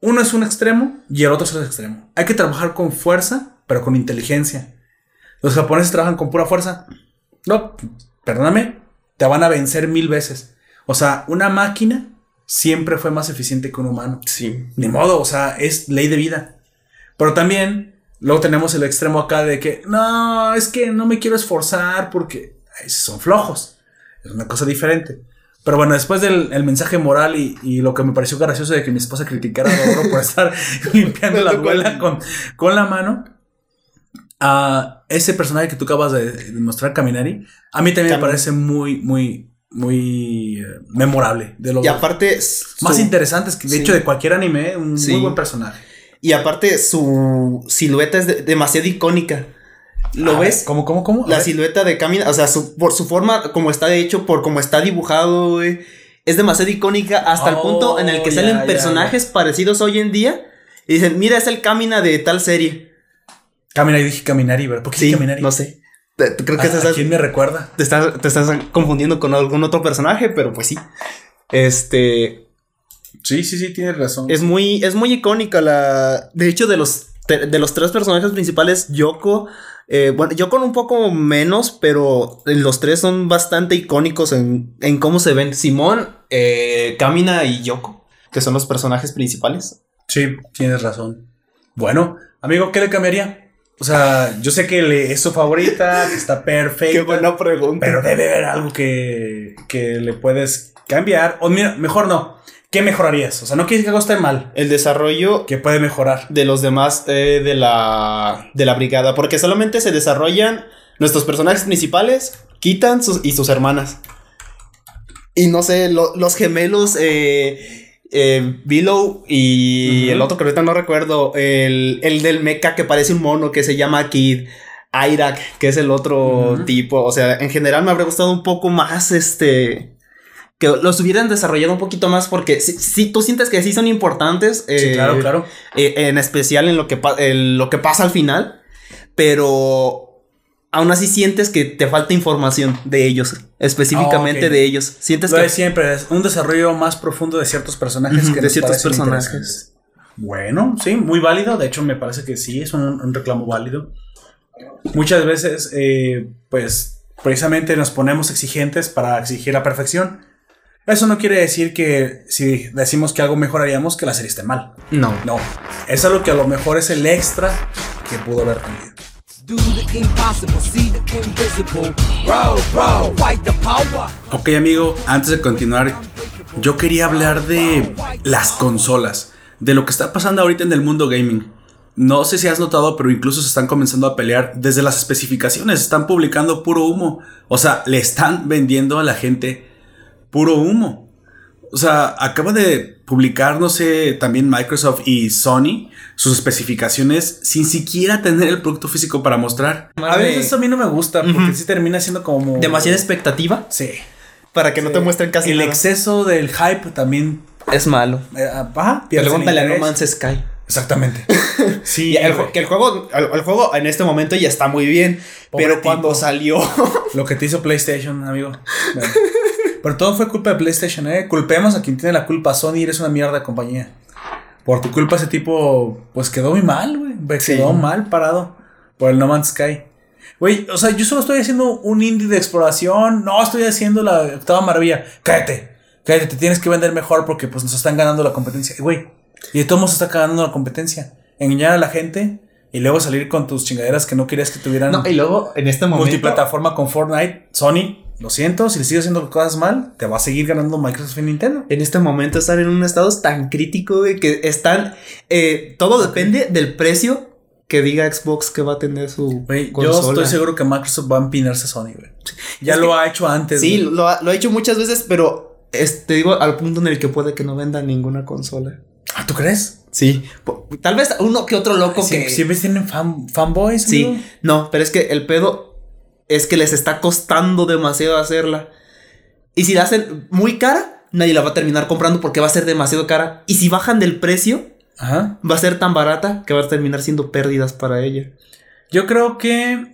uno es un extremo y el otro es el extremo. Hay que trabajar con fuerza, pero con inteligencia. Los japoneses trabajan con pura fuerza. No, perdóname, te van a vencer mil veces. O sea, una máquina siempre fue más eficiente que un humano. Sí. Ni modo, o sea, es ley de vida. Pero también, luego tenemos el extremo acá de que, no, es que no me quiero esforzar porque ay, son flojos. Es una cosa diferente. Pero bueno, después del el mensaje moral y, y lo que me pareció gracioso de que mi esposa criticara a Dororo por estar limpiando la duela con, con la mano, a ese personaje que tú acabas de, mostrar, Caminari, a mí también me parece muy, muy, muy eh, memorable. De Y aparte. más interesantes que de Sí. hecho de cualquier anime, un Sí. muy buen personaje. Y aparte, su silueta es de- demasiado icónica. ¿Lo A ves? ver, ¿Cómo, cómo, cómo? A La ver. silueta de Camina, o sea, su- por su forma, como está hecho, por cómo está dibujado, güey, es demasiado icónica hasta el Oh, punto en el que ya, salen ya, personajes parecidos hoy en día y dicen, mira, es el Camina de tal serie. Caminari, dije Caminari, ¿verdad? ¿Por qué Sí, dije Caminari? no sé. Te- te- Creo que ¿A, te a estás, quién me recuerda? te, estás, te estás confundiendo con algún otro personaje, pero pues sí. Este. Sí, sí, sí, tienes razón. Es muy, es muy icónica la. De hecho, de los, de los tres personajes principales, Yoko. Eh, bueno, Yoko un poco menos, pero los tres son bastante icónicos en, en cómo se ven. Simón, eh, Kamina y Yoko, que son los personajes principales. Sí, tienes razón. Bueno, amigo, ¿qué le cambiaría? O sea, yo sé que le- es su favorita, que está perfecta. pregunta. Pero debe haber algo que, que le puedes cambiar. O mira, mejor no. ¿Qué mejorarías? O sea, no quieres que algo esté mal. El desarrollo ¿Qué puede mejorar? de los demás eh, de, la, de la brigada, porque solamente se desarrollan nuestros personajes principales, Kitan sus- y sus hermanas. Y no sé, lo- los gemelos, eh, eh, Below y el otro que ahorita no recuerdo, el, el del mecha que parece un mono que se llama Kid. Irak, que es el otro tipo. O sea, en general me habría gustado un poco más este. Que los hubieran desarrollado un poquito más porque si, si tú sientes que sí son importantes. Sí, eh, claro, claro. eh, en especial en lo que, en lo que pasa al final, pero aún así sientes que te falta información de ellos, específicamente Ah, de ellos. Sientes Lo que siempre es un desarrollo más profundo de ciertos personajes Ujú, que de ciertos personajes. Bueno, sí, muy válido. De hecho, me parece que sí, es un, un reclamo válido. Muchas veces, eh, pues, precisamente nos ponemos exigentes para exigir la perfección. Eso no quiere decir que si decimos que algo mejoraríamos, que la serie esté mal. No. No. Es algo que a lo mejor es el extra que pudo haber tenido. Do the impossible, see the invisible. Bro, bro, fight the power. Ok, amigo, antes de continuar, yo quería hablar de las consolas, de lo que está pasando ahorita en el mundo gaming. No sé si has notado, pero incluso se están comenzando a pelear desde las especificaciones, están publicando puro humo. O sea, le están vendiendo a la gente puro humo. O sea, acaba de publicar, no sé, también Microsoft y Sony sus especificaciones sin siquiera tener el producto físico para mostrar. A veces eso a mí no me gusta porque Ujú. sí termina siendo como... Demasiada expectativa Sí. para que no te muestren casi el nada. exceso del hype también. Es malo. eh, ajá, pierde el Pregúntale a No. Man's Sky. Exactamente. sí, Y el, que el juego, el, el juego en este momento ya está muy bien. Pobre pero tipo. cuando salió. Lo que te hizo PlayStation, amigo. Bueno. Pero todo fue culpa de PlayStation, ¿eh? Culpemos a quien tiene la culpa. Sony eres una mierda de compañía. Por tu culpa ese tipo, pues quedó muy mal, güey. Ve- Sí. Quedó mal parado por el No Man's Sky. Güey, o sea, yo solo estoy haciendo un indie de exploración. No estoy haciendo la octava maravilla. Cállate. Cállate, te tienes que vender mejor porque pues nos están ganando la competencia. Güey, y de todos modos está ganando la competencia. Engañar a la gente y luego salir con tus chingaderas que no querías que tuvieran no, y luego en este momento. multiplataforma con Fortnite, Sony, lo siento, si le sigues haciendo cosas mal, te va a seguir ganando Microsoft y Nintendo. En este momento están en un estado tan crítico de que están. eh, todo depende del precio que diga Xbox que va a tener su yo consola. estoy seguro que Microsoft va a empinarse a Sony, güey. Ya Es lo que- ha hecho antes. Sí, güey. lo ha, lo ha hecho muchas veces, pero es- te digo al punto en el que puede que no venda ninguna consola. Ah, ¿tú crees? Sí. Tal vez uno que otro loco Sí, que. siempre tienen fan, fanboys. Sí, amigo. no, pero es que el pedo es que les está costando demasiado hacerla. Y si la hacen muy cara, nadie la va a terminar comprando porque va a ser demasiado cara. Y si bajan del precio, Ajá. va a ser tan barata que va a terminar siendo pérdidas para ella. Yo creo que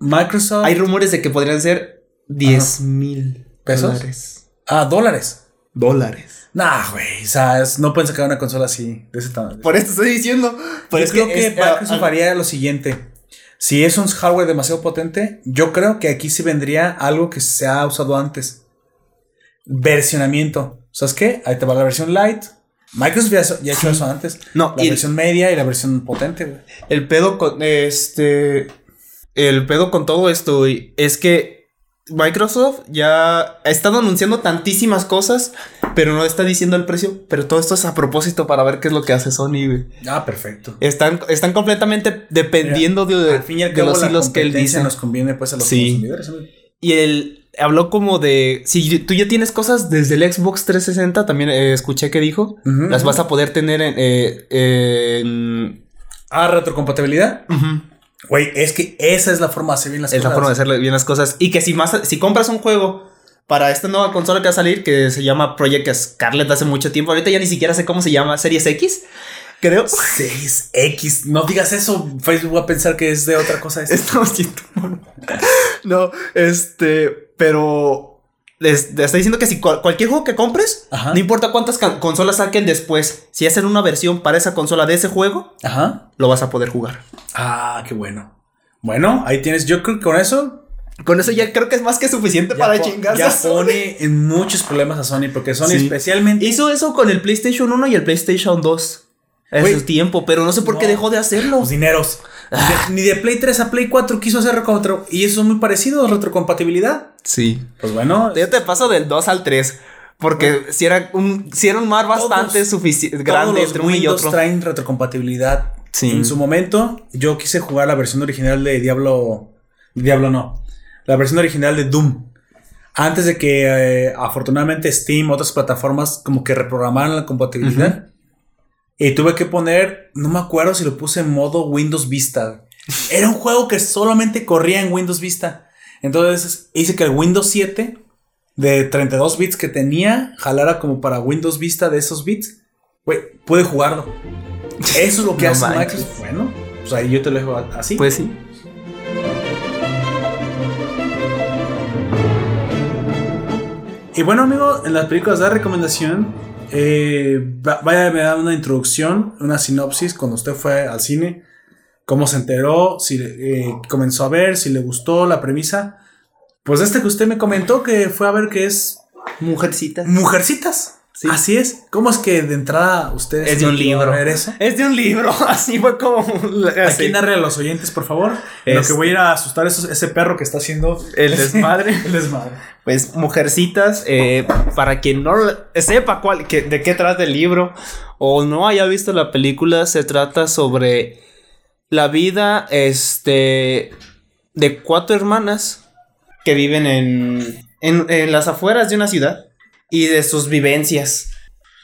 Microsoft. Hay rumores de que podrían ser 10 mil ¿Pesos? dólares. Ah, dólares. Dólares. Nah, güey. O sea, es- no pueden sacar una consola así, de ese tamaño. Por eso estoy diciendo. Pero yo creo que, que, es- Microsoft ah, haría lo siguiente. Si es un hardware demasiado potente, yo creo que aquí sí vendría algo que se ha usado antes. Versionamiento. ¿Sabes qué? Ahí te va la versión light. Microsoft ya, ya ha hecho eso antes. No, la versión media y la versión potente, güey. El pedo con este. El pedo con todo esto, güey, es que Microsoft ya ha estado anunciando tantísimas cosas, pero no está diciendo el precio. Pero todo esto es a propósito para ver qué es lo que hace Sony, güey. Ah, perfecto. Están, están completamente dependiendo de, Al fin y al de cabo, los hilos que él dice. nos conviene pues a los Sí. consumidores. amigo. Y él habló como de. Si tú ya tienes cosas desde el Xbox 360, también eh, escuché que dijo, las vas a poder tener en. eh, en- Ah, retrocompatibilidad. Ujú. Güey, es que esa es la forma de hacer bien las Es la cosas. forma de hacerle bien las cosas. Y que si más, si compras un juego para esta nueva consola que va a salir, que se llama Project Scarlet hace mucho tiempo, ahorita ya ni siquiera sé cómo se llama, Series X, creo. Series X. No digas eso. Facebook va a pensar que es de otra cosa. Estamos. No, este, pero les, les está diciendo que si cual- cualquier juego que compres, Ajá. no importa cuántas consolas saquen después, si hacen una versión para esa consola de ese juego, Ajá. lo vas a poder jugar. Ah, qué bueno. Bueno, ahí tienes. Yo creo que con eso Con eso ya creo que es más que suficiente para chingarse. ya pone en muchos problemas a Sony porque Sony Sí. especialmente Hizo eso con el PlayStation 1 y el PlayStation 2. En su tiempo, pero no sé por qué dejó de hacerlo. los dineros. De- ni de Play 3 a Play 4 quiso hacer retro y eso es muy parecido retrocompatibilidad. Sí. Pues bueno, Yo te paso del 2 al 3. Porque si era un, si era un mar bastante suficiente grande entre uno y otro. traen retrocompatibilidad. Sí. En su momento, yo quise jugar la versión original de Diablo. Diablo no. La versión original de Doom. Antes de que eh, afortunadamente Steam, otras plataformas, como que reprogramaran la compatibilidad. Y tuve que poner, no me acuerdo si lo puse en modo Windows Vista. Era un juego que solamente corría en Windows Vista. Entonces hice que el Windows 7 de 32 bits que tenía jalara como para Windows Vista de esos bits. Güey, pude jugarlo. Eso es lo que No hace manches. Microsoft. Bueno, pues ahí yo te lo dejo así. Pues sí. Y bueno, amigo, en las películas de recomendación, eh, va- vaya, me da una introducción, una sinopsis cuando usted fue al cine, cómo se enteró, si eh, comenzó a ver, si le gustó la premisa. Pues este que usted me comentó que fue a ver que es Mujercitas. Mujercitas. Así es. ¿Cómo es que de entrada ustedes Es de un libro. eso? Es de un libro. Así fue como. Aquí narre a los oyentes, por favor. Lo que voy a ir a asustar esos- ese perro que está haciendo El desmadre. el desmadre. Pues Mujercitas, eh, para quien no sepa cuál, que- de qué trata el libro o no haya visto la película, se trata sobre la vida este, de cuatro hermanas que viven en, en, en las afueras de una ciudad y de sus vivencias,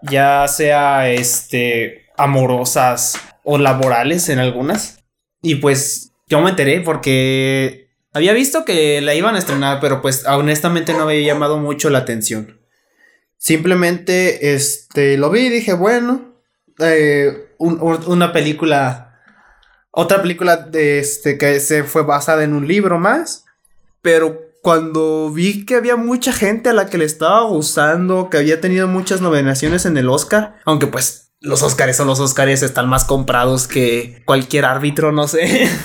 ya sea este, amorosas o laborales en algunas. Y pues yo me enteré porque había visto que la iban a estrenar, pero pues honestamente no había llamado mucho la atención. Simplemente este lo vi y dije, bueno, eh, un- un- una película, otra película de este que se fue basada en un libro más, pero cuando vi que había mucha gente a la que le estaba gustando, que había tenido muchas nominaciones en el Oscar, aunque pues los Oscars son los Oscars, están más comprados que cualquier árbitro, no sé.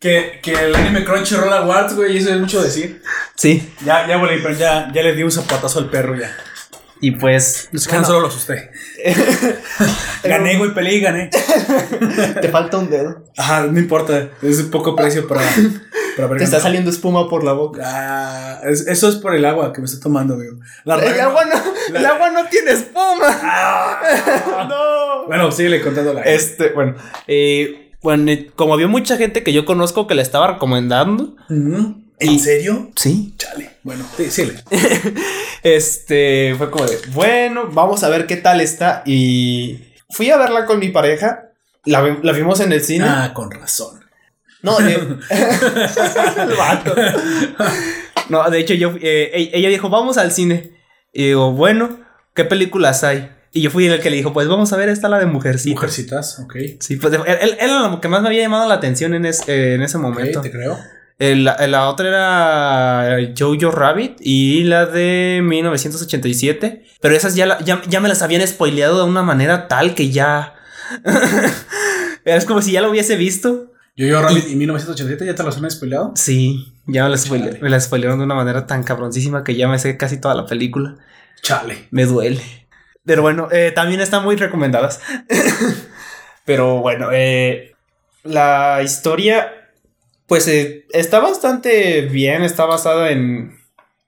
Que, que el anime Crunchyroll Awards, güey, eso es mucho decir. sí. Ya, ya, volví, pero ya, ya le di un zapatazo al perro ya. Y pues Los solo lo asusté. gané, güey, peleé y gané. te falta un dedo. Ajá, no importa. Es un poco precio para, para ver. Te está saliendo espuma por la boca. Ah, es- eso es por el agua que me estoy tomando, güey. La El agua no, el agua no tiene espuma. no. Bueno, síguele contando la. Este, bueno, eh, bueno, como había mucha gente que yo conozco que la estaba recomendando. ¿En Y- serio? Sí. Chale. Bueno, sí, síguele. Este, fue como de, bueno, vamos a ver qué tal está. Y fui a verla con mi pareja. La, la vimos en el cine. Ah, con razón. No, de... El vato. No, de hecho, yo, eh, e- ella dijo, vamos al cine. Y digo, bueno, ¿qué películas hay? Y yo fui el que le dijo, pues vamos a ver esta, la de Mujercita. Mujercitas, ok. Sí, pues él, él- era lo que más me había llamado la atención en, es- eh, en ese momento. Te creo. El- la, la otra era Jojo Rabbit y la de 1987. Pero esas ya, la- ya, ya me las habían spoileado de una manera tal que ya... es como si ya lo hubiese visto. Yo, yo, Rabbit y 1987, ¿ya te las han spoileado? Sí, ya me las, spoile- Chale. me las spoilearon de una manera tan cabroncísima que ya me sé casi toda la película. Chale. Me duele. Pero bueno, eh, también están muy recomendadas. Pero bueno, eh, la historia, pues eh, está bastante bien, está basada en,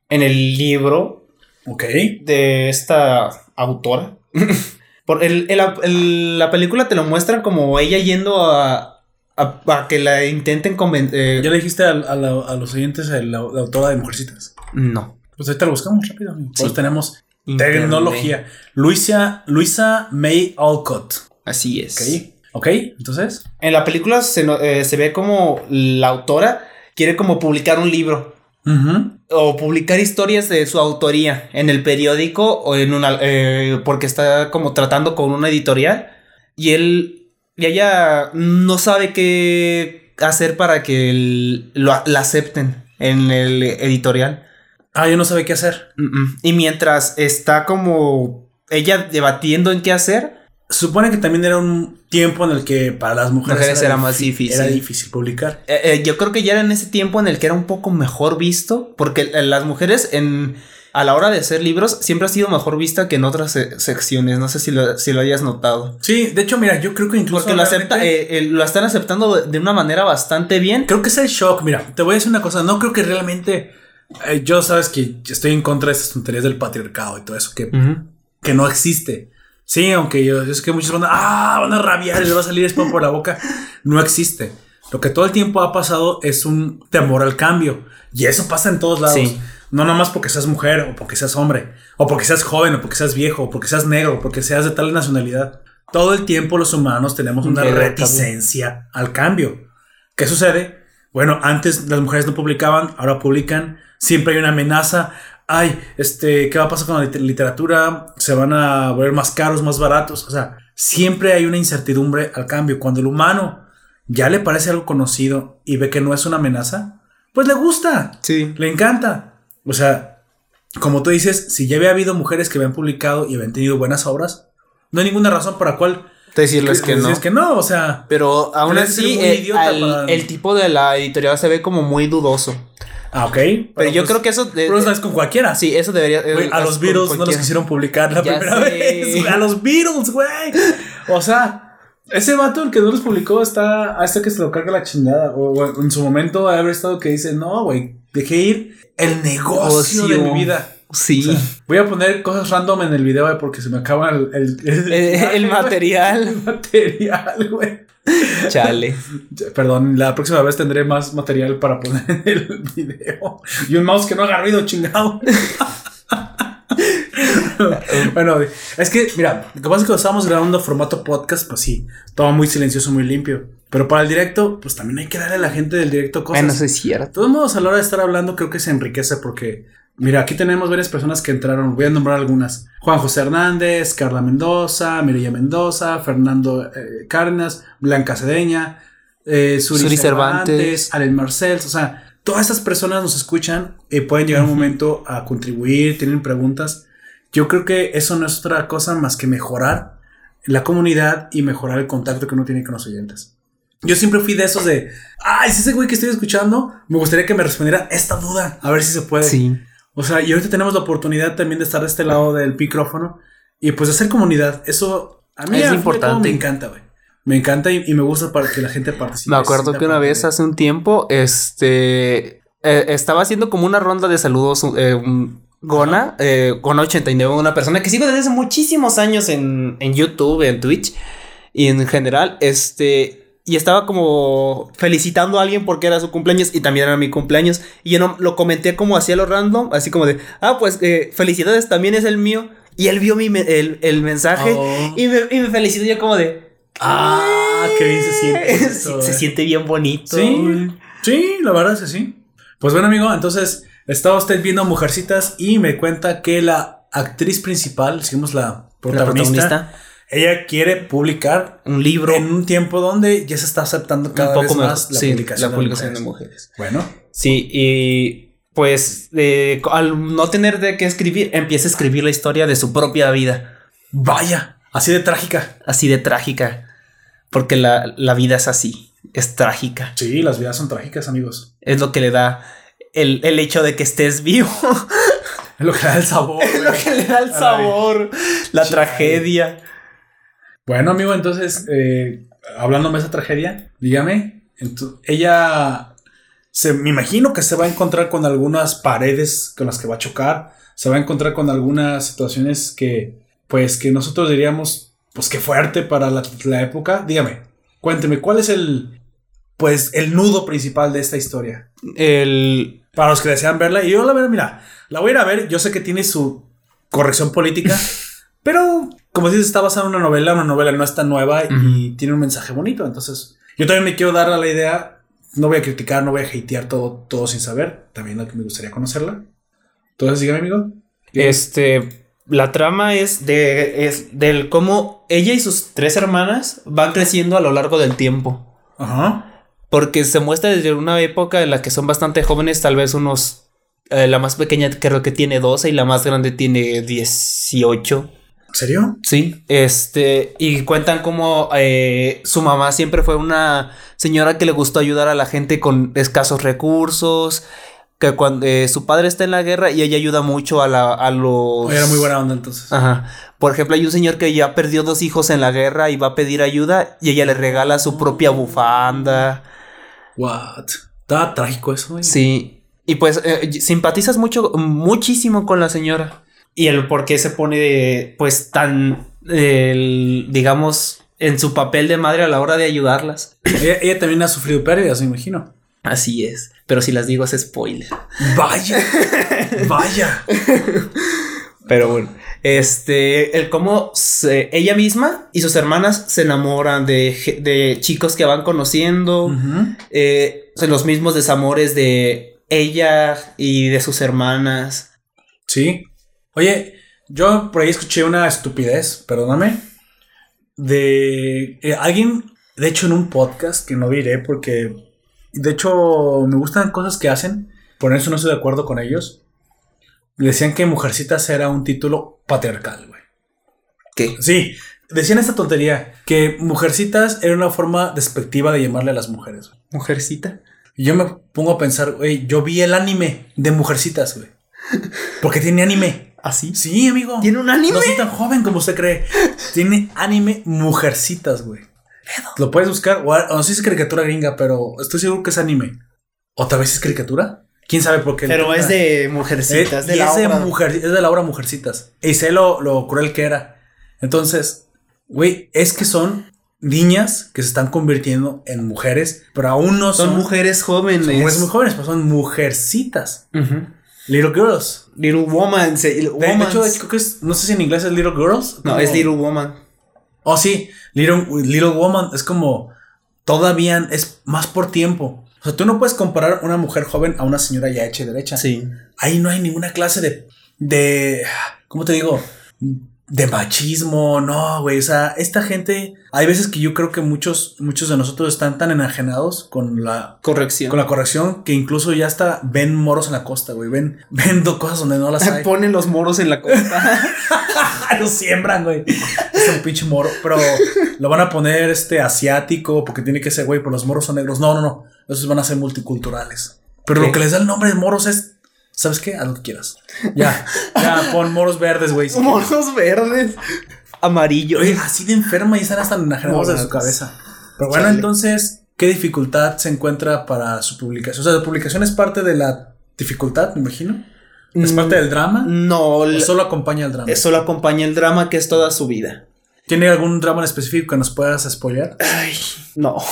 en el libro Ok. de esta autora. Por el, el- el- la película te lo muestran como ella yendo a, a, a que la intenten convencer. ¿Ya le dijiste a, a la- a los oyentes a la, la autora de Mujercitas? no. Pues ahorita lo buscamos rápido. amigo. Pues Sí. tenemos Internet. tecnología. Luisa, Luisa May Alcott. Así es. Ok. Ok, entonces. En la película se, eh, se ve como la autora quiere como publicar un libro o publicar historias de su autoría en el periódico o en una eh, porque está como tratando con una editorial y él y ella no sabe qué hacer para que el- lo, la acepten en el editorial Ah, yo no sabía qué hacer. Mm, mm. y mientras está como ella debatiendo en qué hacer Supone que también era un tiempo en el que para las mujeres, Mujeres era más difícil. Era difícil publicar. Eh, eh, yo creo que ya era en ese tiempo en el que era un poco mejor visto, porque las mujeres en a la hora de hacer libros siempre ha sido mejor vista que en otras se- secciones. No sé si lo, si lo hayas notado. Sí, de hecho, mira, yo creo que incluso. Porque lo, acepta, eh, eh, lo están aceptando de, una manera bastante bien. Creo que es el shock. Mira, te voy a decir una cosa. No creo que realmente. eh, yo sabes que estoy en contra de estas tonterías del patriarcado y todo eso que, que no existe. Sí, aunque yo, yo sé que muchos van a, ah, van a rabiar y le va a salir spam por la boca. No existe. Lo que todo el tiempo ha pasado es un temor al cambio. Y eso pasa en todos lados. Sí. No nada más porque seas mujer o porque seas hombre, o porque seas joven, o porque seas viejo, o porque seas negro, o porque seas de tal nacionalidad. Todo el tiempo los humanos tenemos una reticencia al cambio. ¿Qué sucede? Bueno, antes las mujeres no publicaban, ahora publican. Siempre hay una amenaza. Ay, este, ¿qué va a pasar con la lit- literatura? Se van a volver más caros, más baratos. O sea, siempre hay una incertidumbre al cambio. Cuando el humano ya le parece algo conocido y ve que no es una amenaza, pues le gusta. Sí. Le encanta. O sea, como tú dices, si ya había habido mujeres que habían publicado y habían tenido buenas obras, no hay ninguna razón para cual Decirles que no. decir que no. O sea, Pero aún así, eh, idiota al- para- el tipo de la editorial se ve como muy dudoso. Ah, ok. Pero, yo pues, creo que eso. de- Pero es con cualquiera. sí, eso debería. Eh, a los Beatles no los quisieron publicar la Ya primera sé. vez. A los Beatles, güey. O sea, ese vato, el que no los publicó, está hasta que se lo carga la chingada. O o en su momento haber estado que dice, no, güey, dejé ir el negocio de mi vida. Sí. O sea, voy a poner cosas random en el video porque se me acaba el, el, el- el güey. material. El material, güey. Chale. Perdón, la próxima vez tendré más material para poner en el video. Y un mouse que no haga ruido, chingado. bueno, es que, mira, lo que pasa es que cuando estábamos grabando formato podcast, pues sí, todo muy silencioso, muy limpio. Pero para el directo, pues también hay que darle a la gente del directo cosas. Bueno, eso es cierto. todos modos, a la hora de estar hablando, creo que se enriquece porque, mira, aquí tenemos varias personas que entraron. Voy a nombrar algunas: Juan José Hernández, Carla Mendoza, Mireya Mendoza, Fernando eh, Cárdenas, Blanca Cedeña, eh, Suri, Suri Cervantes, Cervantes. Alen Marcel. O sea, todas estas personas nos escuchan y pueden llegar un momento a contribuir, tienen preguntas. Yo creo que eso no es otra cosa más que mejorar la comunidad y mejorar el contacto que uno tiene con los oyentes. Yo siempre fui de esos de, ay, si ese güey que estoy escuchando, me gustaría que me respondiera esta duda, a ver si se puede. Sí. O sea, y ahorita tenemos la oportunidad también de estar de este lado del micrófono y pues de hacer comunidad. Eso a mí Es cabo, importante. me encanta, güey. Me encanta y, y me gusta para que la gente participe. Me acuerdo que una vez hace un tiempo, este, eh, estaba haciendo como una ronda de saludos, eh, Gona, eh, Gona 89, una persona que sigo desde hace muchísimos años en, en YouTube, en Twitch y en general, este, y estaba como felicitando a alguien porque era su cumpleaños y también era mi cumpleaños y yo no, lo comenté como hacía lo random, así como de, ah, pues eh, felicidades, también es el mío. Y él vio mi me- el, el mensaje Oh. y, me, y me felicitó yo como de... Ah, qué bien se siente. se eh. siente bien bonito. Sí, sí, la verdad es que sí. Pues bueno, amigo, entonces estaba usted viendo Mujercitas y me cuenta que la actriz principal, digamos la La protagonista, protagonista. ella quiere publicar Un libro. en un tiempo donde ya se está aceptando cada un poco vez más la sí, publicación, la publicación de mujeres. mujeres. Bueno, Sí, y pues eh, al no tener de qué escribir, empieza a escribir la historia de su propia vida. vaya, así de trágica. Así de trágica. Porque la, la vida es así. Es trágica. Sí, las vidas son trágicas, amigos. Es lo que le da el, el hecho de que estés vivo. Es lo que da el sabor. es lo que le da el sabor. La Chale. tragedia. Bueno, amigo, entonces, eh, hablándome de esa tragedia, dígame, ella se, me imagino que se va a encontrar con algunas paredes con las que va a chocar, se va a encontrar con algunas situaciones que, pues, que nosotros diríamos, pues, qué fuerte para la, la época. Dígame, cuénteme, ¿cuál es el, pues, el nudo principal de esta historia? El. Para los que desean verla, y yo la verdad, mira, la voy a ir a ver, yo sé que tiene su corrección política, pero como dices, está basada en una novela, una novela no es tan nueva y tiene un mensaje bonito, entonces yo también me quiero dar a la idea, no voy a criticar, no voy a hatear todo, todo sin saber, también me gustaría conocerla. Entonces, dígame, amigo. Este, la trama es de es del cómo ella y sus tres hermanas van creciendo a lo largo del tiempo. Ajá. Porque se muestra desde una época en la que son bastante jóvenes, tal vez unos eh, la más pequeña creo que tiene 12 y la más grande tiene 18. ¿En serio? Sí, este, y cuentan como eh, su mamá siempre fue una señora que le gustó ayudar a la gente con escasos recursos, que cuando eh, su padre está en la guerra y ella ayuda mucho a, la, a los... Era muy buena onda entonces. Ajá. Por ejemplo, hay un señor que ya perdió dos hijos en la guerra y va a pedir ayuda y ella le regala su propia bufanda. What? Está trágico eso, güey. Sí. Y pues eh, simpatizas mucho, muchísimo con la señora. Y el por qué se pone, pues, tan, el, digamos, en su papel de madre a la hora de ayudarlas. Ella, ella también ha sufrido pérdidas, me imagino. Así es. Pero si las digo es spoiler. Vaya. Vaya. Pero bueno. Este, el cómo se- ella misma y sus hermanas se enamoran de, de chicos que van conociendo. Eh, son los mismos desamores de ella y de sus hermanas. Sí. Oye, yo por ahí escuché una estupidez, perdóname, de eh, alguien, de hecho en un podcast que no diré porque, de hecho, me gustan cosas que hacen, por eso no estoy de acuerdo con ellos. Decían que Mujercitas era un título patriarcal, güey. ¿Qué? Sí, decían esta tontería, que Mujercitas era una forma despectiva de llamarle a las mujeres. güey. Mujercita. Y yo me pongo a pensar, güey, yo vi el anime de Mujercitas, güey. Porque tiene anime. ¿Así? Sí, amigo. ¿Tiene un anime? No soy tan joven como usted cree. Tiene anime Mujercitas, güey. Lo puedes buscar. O, o no sé si es caricatura gringa, pero estoy seguro que es anime. ¿O tal vez es caricatura? ¿Quién sabe por qué? Pero es de mujercitas, Eh, de y la es, de mujer, es de la obra Mujercitas. Y sé lo, lo cruel que era. Entonces, güey, es que son niñas que se están convirtiendo en mujeres, pero aún no son, Son mujeres jóvenes. son mujeres muy jóvenes, pero son mujercitas. Little girls. Little Woman. se- De, de hecho, creo que es, no sé si en inglés es Little Girls. no, como- es Little Woman. Oh, sí, Little, Little Woman es como todavía es más por tiempo. O sea, tú no puedes comparar una mujer joven a una señora ya hecha y derecha. Sí. Ahí no hay ninguna clase de. de. ¿Cómo te digo? De machismo, no, güey. O sea, esta gente. Hay veces que yo creo que muchos, muchos de nosotros están tan enajenados con la. Corrección. Con la corrección que incluso ya hasta ven moros en la costa, güey. Ven, ven do- cosas donde no las hay. Ponen los moros en la costa. lo siembran, güey. Es un pinche moro. Pero lo van a poner este asiático porque tiene que ser, güey, pero los moros son negros. No, no, no. Esos van a ser multiculturales. Pero ¿Qué? lo que les da el nombre de moros es. ¿Sabes qué? Haz lo que quieras. Ya, ya, pon moros verdes, güey. si quieres. moros verdes. Amarillo. Oye, así de enferma y están hasta enajenados de su cabeza. Pero bueno, Chale. entonces, ¿qué dificultad se encuentra para su publicación? O sea, la publicación es parte de la dificultad, me imagino. ¿Es Mm, parte del drama? No, ¿O solo acompaña el drama? eso lo acompaña el drama que es toda su vida. ¿Tiene algún drama en específico que nos puedas spoilear? Ay, no.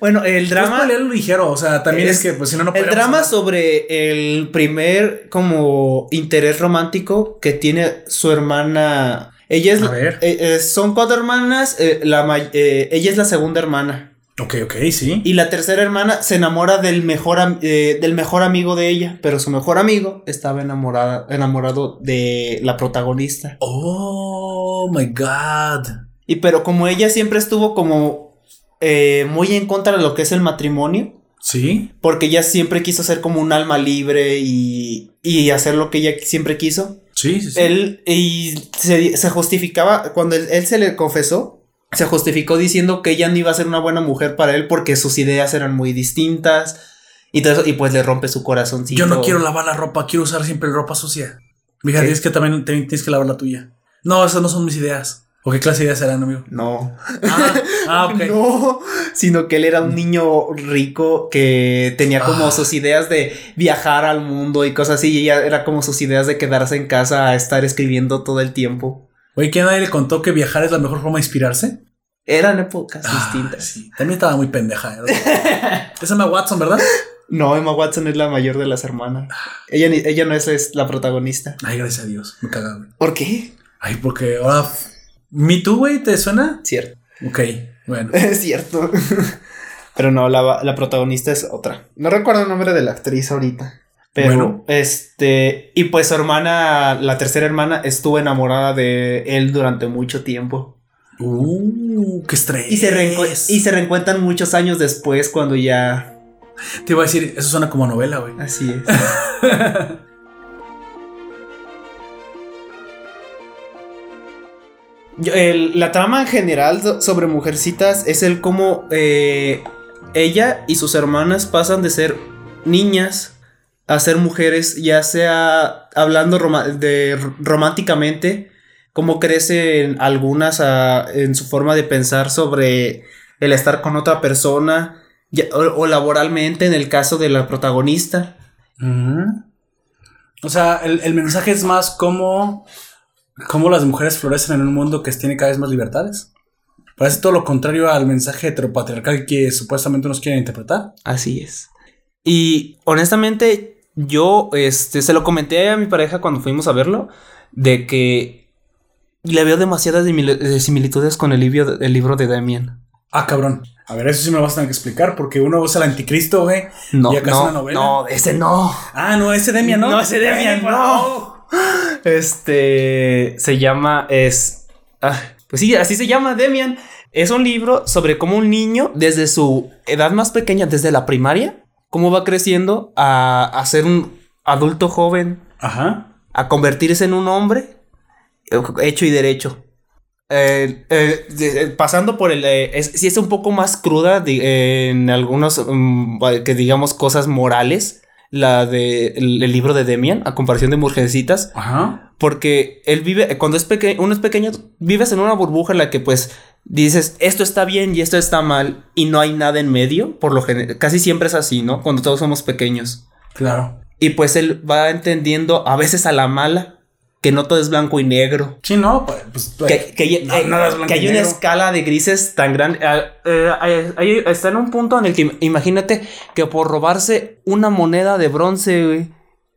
bueno, el Drama drama. lo ligero, o sea, también es, que pues si no no el drama hablar. sobre el primer como interés romántico que tiene su hermana. Ella es, A ver. eh, eh, son cuatro hermanas. eh, la, ella es la segunda hermana. Ok, ok, sí. Y la tercera hermana se enamora del mejor, am- del mejor amigo de ella. Pero su mejor amigo estaba enamorada, enamorado de la protagonista. Oh my god. Y pero como ella siempre estuvo como eh, muy en contra de lo que es el matrimonio. Sí. Porque ella siempre quiso ser como un alma libre y, y hacer lo que ella siempre quiso. Sí, sí, sí. Él y se, se justificaba, cuando él, él se le confesó, se justificó diciendo que ella no iba a ser una buena mujer para él porque sus ideas eran muy distintas. Y, todo eso, y pues le rompe su corazoncito. Yo no quiero lavar la ropa, quiero usar siempre ropa sucia. Fíjate, ¿Qué? es que también, también tienes que lavar la tuya. No, esas no son mis ideas. ¿O qué clase de ideas serán, amigo? No. Ah, ah, ok. No, sino que él era un niño rico que tenía como Ah. sus ideas de viajar al mundo y cosas así. Y ella era como sus ideas de quedarse en casa a estar escribiendo todo el tiempo. Oye, ¿quién nadie le contó que viajar es la mejor forma de inspirarse? Eran épocas Ah, distintas. sí. También estaba muy pendeja. ¿eh? es Emma Watson, ¿verdad? No, Emma Watson es la mayor de las hermanas. Ella, ella no es, es la protagonista. Ay, gracias a Dios. Me cagaba. ¿Por qué? Ay, porque ahora. ¿Me Too, güey? ¿Te suena? Cierto. Ok, bueno. Es cierto. Pero no, la, la protagonista es otra. No recuerdo el nombre de la actriz ahorita. Pero, Bueno. este, y pues su hermana, la tercera hermana, estuvo enamorada de él durante mucho tiempo. Uh, qué estrés. Y se, y se reencuentran muchos años después cuando ya... Te iba a decir, eso suena como novela, güey. Así es. la trama en general so- sobre Mujercitas es el cómo eh, ella y sus hermanas pasan de ser niñas a ser mujeres, ya sea hablando de románticamente, cómo crecen algunas ah, en su forma de pensar sobre el estar con otra persona o, laboralmente en el caso de la protagonista. O sea, el, el mensaje es más como cómo las mujeres florecen en un mundo que tiene cada vez más libertades. Parece todo lo contrario al mensaje heteropatriarcal que supuestamente nos quieren interpretar. Así es. Y honestamente, yo este, se lo comenté a mi pareja cuando fuimos a verlo, de que le veo demasiadas eh, similitudes con el libro, el libro de Damien. Ah, cabrón. A ver, eso sí me lo vas a tener que explicar porque uno usa el anticristo, güey. No, ¿Y acaso no, una novela? no, ese no. Ah, no, ese Demian, ¿no? No, ese Demian, no. Este se llama es ah, pues sí, así se llama Demian. Es un libro sobre cómo un niño desde su edad más pequeña, desde la primaria, cómo va creciendo a, a ser un adulto joven, Ajá. a convertirse en un hombre hecho y derecho. eh, eh, eh, pasando por el. eh, es, un poco más cruda de- en algunos, mm, que digamos, cosas morales. La de el, el libro de Demian, a comparación de Mujercitas. Ajá. Porque él vive, cuando es pequeño, uno es pequeño, vives en una burbuja en la que pues dices, esto está bien y esto está mal y no hay nada en medio, por lo general, casi siempre es así, ¿no? Cuando todos somos pequeños. Claro. Y pues él va entendiendo a veces a la mala que no todo es blanco y negro. Sí, no, pues. pues, Que, que- no, eh, nada es blanco que hay una escala de grises tan grande. Ah, eh, eh, ahí está en un punto en el que imagínate que por robarse una moneda de bronce, güey,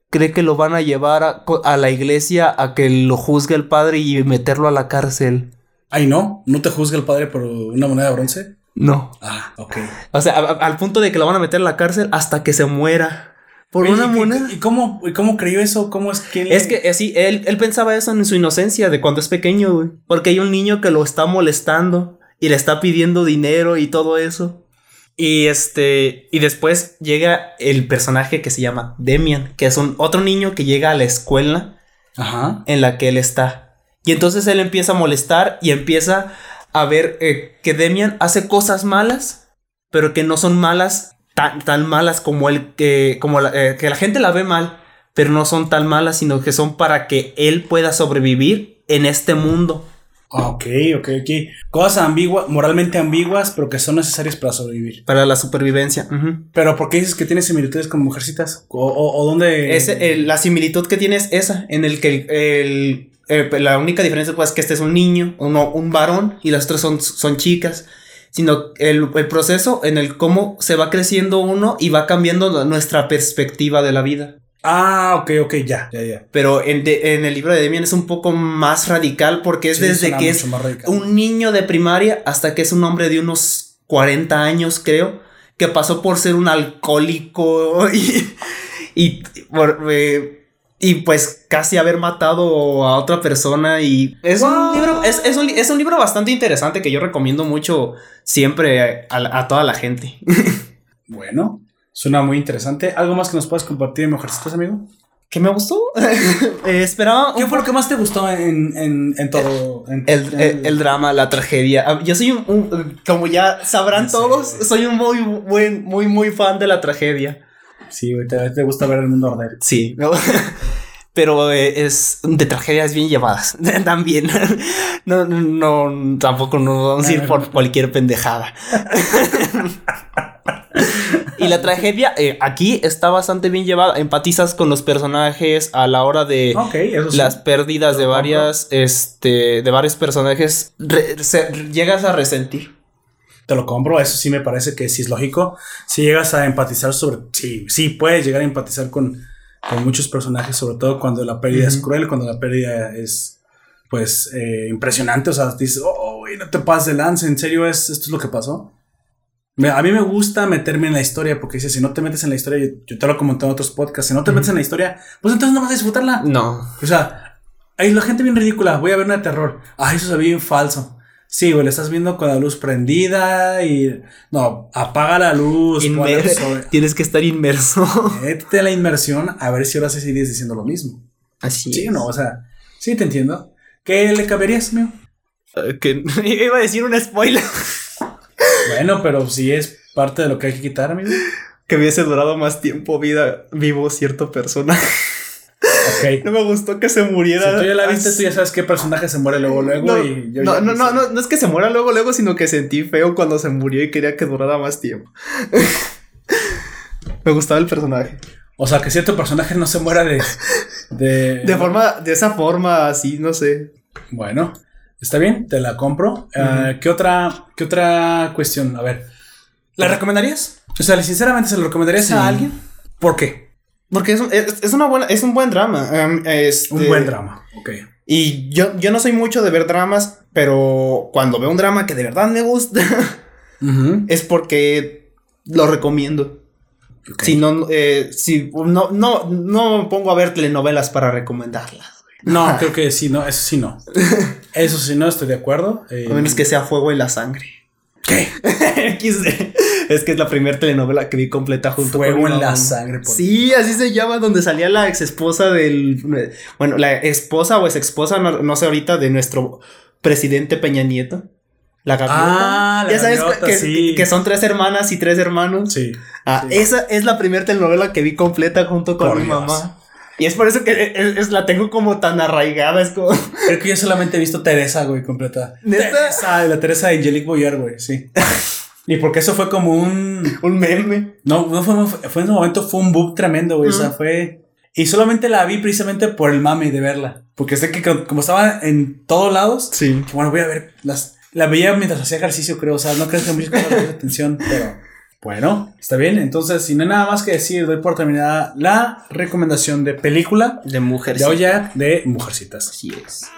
cree que lo van a llevar a, la iglesia a que lo juzgue el padre y meterlo a la cárcel. Ay, no. ¿No te juzga el padre por una moneda de bronce? No. Ah, ok. O sea, a- a- al punto de que lo van a meter a la cárcel hasta que se muera. Por Oye, una ¿y- moneda. ¿Y cómo, y cómo creyó eso? ¿Cómo es que Es que así, él, él pensaba eso en su inocencia de cuando es pequeño, güey. Porque hay un niño que lo está molestando y le está pidiendo dinero y todo eso. Y este, y después llega el personaje que se llama Demian, que es un otro niño que llega a la escuela Ajá. en la que él está. Y entonces él empieza a molestar y empieza a ver eh, que Demian hace cosas malas, pero que no son malas tan, tan malas como él, que, como la, eh, que la gente la ve mal, pero no son tan malas, sino que son para que él pueda sobrevivir en este mundo. Ah, Ok, ok, ok. Cosas ambiguas, moralmente ambiguas, pero que son necesarias para sobrevivir. Para la supervivencia. Pero ¿por qué dices que tiene similitudes con mujercitas? ¿O, o, o dónde? Ese, el- la similitud que tiene es esa, en el que el, el- eh, la única diferencia pues, es que este es un niño, uno, un varón, y las otras son, son chicas. Sino el, el proceso en el cómo se va creciendo uno y va cambiando nuestra perspectiva de la vida. Ah, ok, ok, ya, ya, ya. Pero en, de- en el libro de Demian es un poco más radical porque es Sí, desde que es un niño de primaria hasta que es un hombre de unos 40 años, creo, que pasó por ser un alcohólico y, y, por, eh, y pues casi haber matado a otra persona y es un libro es, es un, es un libro bastante interesante que yo recomiendo mucho siempre a, a toda la gente. Bueno, suena muy interesante. ¿Algo más que nos puedas compartir de mujercitas, amigo? ¿Qué me gustó? Eh, esperaba ¿Qué fue lo que más te gustó en, en, en todo? en- El, el- el drama, la tragedia. Ah, Yo soy un, un- como ya sabrán todos, soy un muy, muy, muy, muy fan de la tragedia. Sí, te, te gusta ver el mundo arder. Sí. pero eh, es de tragedias bien llevadas también. No, no, tampoco no vamos a ir por cualquier pendejada. Y la tragedia eh, aquí está bastante bien llevada. Empatizas con los personajes a la hora de sí. las pérdidas de varias, este, de varios personajes. re- se- llegas a resentir. Te lo compro, eso sí me parece que sí es lógico. Si llegas a empatizar sobre. Sí, sí, puedes llegar a empatizar con, con muchos personajes, sobre todo cuando la pérdida es cruel, cuando la pérdida es, pues, eh, impresionante. O sea, dices, oh, no te pases de lance, en serio, es, esto es lo que pasó. A mí me gusta meterme en la historia porque dice, si no te metes en la historia, yo, yo te lo comenté en otros podcasts, si no te metes en la historia, pues entonces no vas a disfrutarla. No. O sea, hay la gente bien ridícula. Voy a ver una de terror. Ay, eso se ve bien falso. Sí, güey, le estás viendo con la luz prendida y. No, apaga la luz. Inmer- sobre- Tienes que estar inmerso. Métete a la inmersión a ver si ahora sí sigues diciendo lo mismo. Así. Sí o no, o sea, sí te entiendo. ¿Qué le caberías, mío? Eh, que iba a decir un spoiler. Bueno, pero si es parte de lo que hay que quitar, amigo. que hubiese durado más tiempo vida vivo cierto personaje. No me gustó que se muriera. Si tú ya la viste, tú ya sabes qué personaje se muere luego, luego. No, y yo no, no, no, no, no es que se muera luego, luego, sino que sentí feo cuando se murió y quería que durara más tiempo. me gustaba el personaje. O sea, que cierto personaje no se muera de. De, De forma, de esa forma, así, no sé. Bueno, está bien, te la compro. Ah, ¿qué, otra, ¿Qué otra cuestión? A ver, ¿la recomendarías? O sea, sinceramente, ¿se lo recomendarías Sí. a alguien? ¿Por qué? Porque es, un- es, es una buena, es un buen drama. em, este- Un buen drama. Ok. Y yo, yo no soy mucho de ver dramas, pero cuando veo un drama que de verdad me gusta, es porque lo recomiendo. Si no, eh, si no, no, no me pongo a ver telenovelas para recomendarlas. No, creo que sí, no, eso sí no. Eso sí no, estoy de acuerdo. Eh, A menos que sea Fuego y la Sangre. ¿Qué? XD. Es que es la primera telenovela que vi completa junto Fuego con mi en la mamá. sangre, por- Sí, así se llama, donde salía la ex esposa del. Bueno, la esposa o ex esposa, no, no sé ahorita, de nuestro Presidente Peña Nieto. La gaviota. Ah, la ya sabes gaviota, que, sí. que son tres hermanas y tres hermanos. Sí. Ah, Sí. esa es la primera telenovela que vi completa junto con Por mi Dios. mamá. Y es por eso que es- es- la tengo como tan arraigada. Es como. Creo que yo solamente he visto Teresa, güey, completa. ¿Neta? Teresa, la Teresa de Angelique Boyer, güey, sí. y porque eso fue como un. un meme. No, no fue, fue en ese momento, fue un boom tremendo, güey. O sea, fue. Y solamente la vi precisamente por el mame de verla. Porque sé que co- como estaba en todos lados, Sí. bueno, voy a ver las. La veía mientras hacía ejercicio, creo. O sea, no creo que mucha gente le puso atención, pero. Bueno, está bien. Entonces, si no hay nada más que decir, doy por terminada la recomendación de película De mujer. de Oyak de Mujercitas. Así es.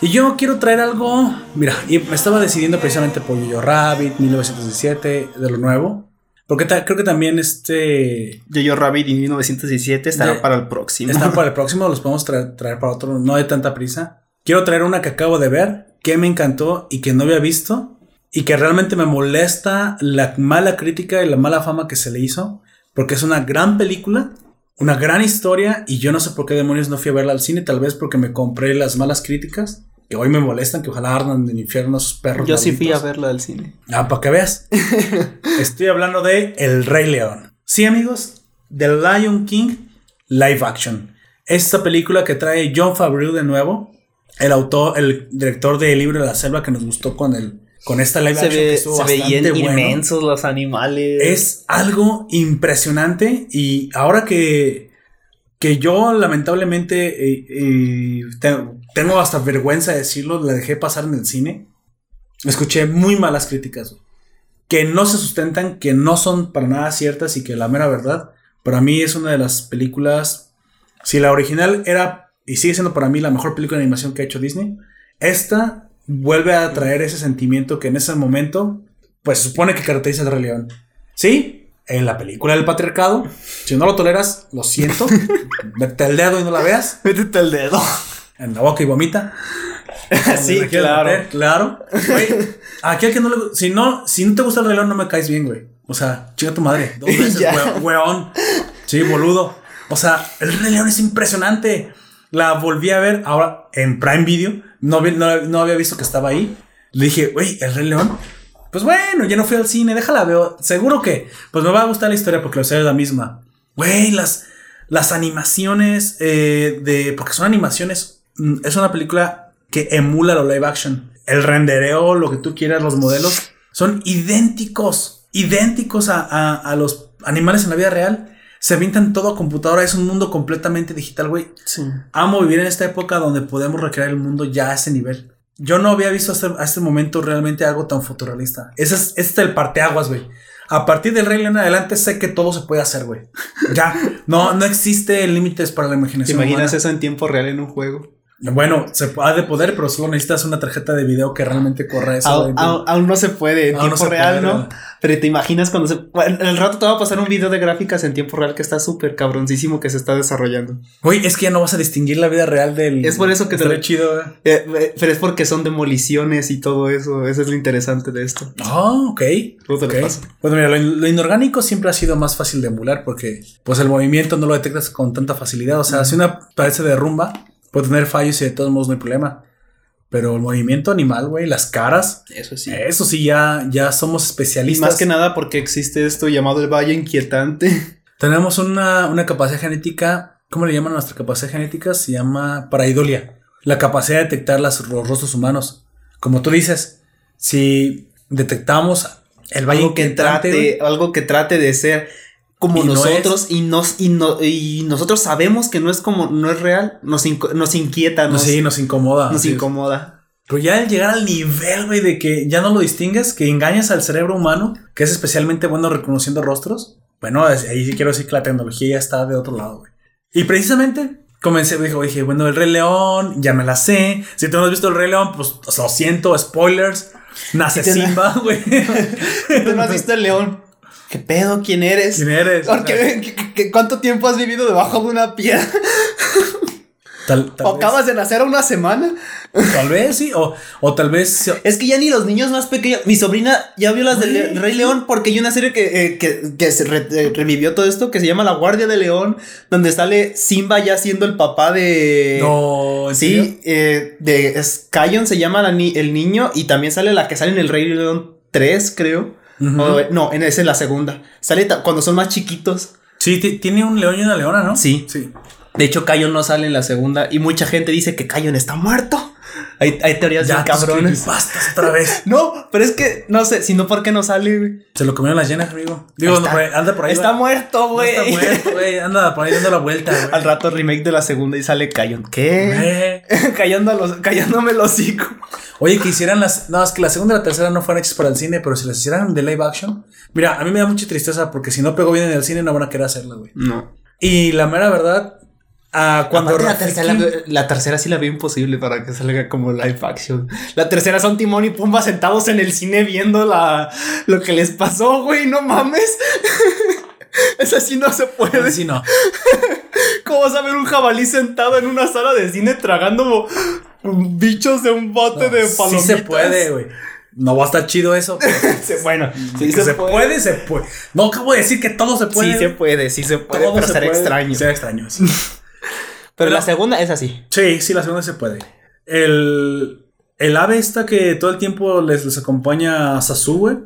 Y yo quiero traer algo. Mira, y me estaba decidiendo precisamente por Yo Rabbit, 1917, de lo nuevo. Porque creo que también este. Yo-Yo Rabbit y 1917 estará De- para el próximo. Están para el próximo, los podemos traer, traer para otro. No hay tanta prisa. Quiero traer una que acabo de ver, que me encantó y que no había visto. Y que realmente me molesta la mala crítica y la mala fama que se le hizo. Porque es una gran película, una gran historia. Y yo no sé por qué demonios no fui a verla al cine. Tal vez porque me compré las malas críticas. Que hoy me molestan, que ojalá ardan en el infierno esos perros. Yo sí fui a verla del cine. Ah, para que veas. Estoy hablando de El Rey León. Sí, amigos, The Lion King Live Action. Esta película que trae John Favreau de nuevo, el autor, el director de El Libro de la Selva que nos gustó con el con esta live Se, action que estuvo se bastante bueno. inmensos los animales. Es algo impresionante y ahora que, que yo lamentablemente eh, eh, te- tengo hasta vergüenza de decirlo, la dejé pasar en el cine, escuché muy malas críticas que no se sustentan, que no son para nada ciertas y que la mera verdad, para mí es una de las películas, si la original era y sigue siendo para mí la mejor película de animación que ha hecho Disney, esta vuelve a traer ese sentimiento que en ese momento pues se supone que caracteriza al Rey León. Sí, en la película del patriarcado, si no lo toleras, lo siento, mete el dedo y no la veas, Métete el dedo. en la boca y vomita. sí, claro. meter, claro. Güey, aquí al que no le si no, si no te gusta el Rey León, no me caes bien, güey. O sea, chinga tu madre. Dos veces, we- weón. Sí, boludo. O sea, el Rey León es impresionante. La volví a ver ahora en Prime Video. No, no, no había visto que estaba ahí. Le dije, güey, el Rey León. Pues bueno, ya no fui al cine, déjala veo. Seguro que pues me va a gustar la historia porque la historia es la misma. Güey, las, las animaciones eh, de. Porque son animaciones. mm, Es una película que emula lo live action. El rendereo, lo que tú quieras, los modelos, son idénticos. Idénticos a, a- a los animales en la vida real. Se avientan todo a computadora. Es un mundo completamente digital, güey. Sí. Amo vivir en esta época donde podemos recrear el mundo ya a ese nivel. Yo no había visto hasta, este momento realmente algo tan fotorrealista. Ese es, este es el parteaguas, güey. A partir del Rey León en adelante sé que todo se puede hacer, güey. Ya. No, no existe límites para la ¿Te imaginación. imaginas humana. eso en tiempo real en un juego? Bueno, se ha de poder, pero solo necesitas una tarjeta de video que realmente corra eso. Aún, aún- aún no se puede en Aún tiempo real, puede, ¿no? Pero te imaginas cuando se. bueno, el rato te va a pasar un video de gráficas en tiempo real que está súper cabroncísimo que se está desarrollando. Güey, es que ya no vas a distinguir la vida real del. Es por eso que te- chido, güey. Eh, eh, pero es porque son demoliciones y todo eso. Eso es lo interesante de esto. Ah, ok. Luego te lo ok. paso. Pues mira, lo, lo inorgánico siempre ha sido más fácil de emular porque pues el movimiento no lo detectas con tanta facilidad. O sea, si una pared se derrumba, tener fallos y de todos modos no hay problema. Pero el movimiento animal, güey, las caras, Eso sí. eso sí ya, ya somos Y especialistas. más que nada porque existe esto llamado el Valle Inquietante. Tenemos una, una capacidad genética, ¿cómo le llaman a nuestra capacidad genética? Se llama paraidolia. La capacidad de detectar las, los rostros humanos. Como tú dices, si detectamos el valle algo que inquietante, trate, güey, algo que trate de ser como Y no nosotros y nos y, no, y nosotros sabemos que no es como no es real, nos, inco- nos inquieta, no, nos, sí, nos incomoda. nos incomoda. Pero ya al llegar al nivel, güey, de que ya no lo distingues, que engañas al cerebro humano, que es especialmente bueno reconociendo rostros, bueno, ahí sí quiero decir que la tecnología ya está de otro lado, güey. Y precisamente comencé, dije, dije, bueno, el Rey León, ya me la sé. Si tú no has visto el Rey León, pues lo siento, spoilers. Nace Simba, güey. Tú no has visto el león. ¿Qué pedo? ¿Quién eres? ¿Quién eres? Porque, ¿qué- ¿Cuánto tiempo has vivido debajo de una piedra? Tal, tal O vez, acabas de nacer a una semana. tal vez sí, o, o tal vez. Es que ya ni los niños más pequeños. Mi sobrina ya vio las del. Rey León porque hay una serie que, eh, que, que se re- eh, revivió todo esto que se llama La Guardia de León, donde sale Simba ya siendo el papá de. No. Sí, eh, de Scion se llama la ni- el niño y también sale la que sale en el Rey León 3, creo. O, no, en esa es la segunda. Sale cuando son más chiquitos. Sí, ti- tiene un león y una leona, ¿no? Sí. Sí. De hecho, Kion no sale en la segunda y mucha gente dice que Kion está muerto. Hay, hay teorías Ya, bien cabrones. creepypastas otra vez. No, pero es que no sé, si no, ¿por qué no sale, güey? Se lo comieron las llenas, amigo. Digo, Está- anda por ahí. Está muerto, No güey. está muerto, güey. Anda por ahí dando la vuelta, güey. Al rato remake de la segunda y sale Kion. ¿Qué? Eh. Callando los, callándome el hocico. Oye, que hicieran las. No, es que la segunda y la tercera no fueron hechas para el cine, pero si las hicieran de live action. Mira, a mí me da mucha tristeza porque si no pegó bien en el cine no van a querer hacerla, güey. No. Y la mera verdad, ah, cuando. Aparte, la, tercera, la, la tercera sí la veo imposible para que salga como live action. La tercera son Timón y Pumba sentados en el cine viendo la, lo que les pasó, güey. No mames. Esa sí no se puede. Sí, no. ¿Cómo vas a ver un jabalí sentado en una sala de cine tragando bichos de un bote de sí palomitas? se puede, güey. No va a estar chido eso. Sí, bueno, sí se, puede. se puede. No acabo de decir que todo se puede. Sí se puede, sí se puede, Todo pero se será puede. extraño. Será extraño. sí. Pero la segunda es así. Sí, sí, la segunda se puede. El, el ave esta que todo el tiempo les, les acompaña a Sasu, güey,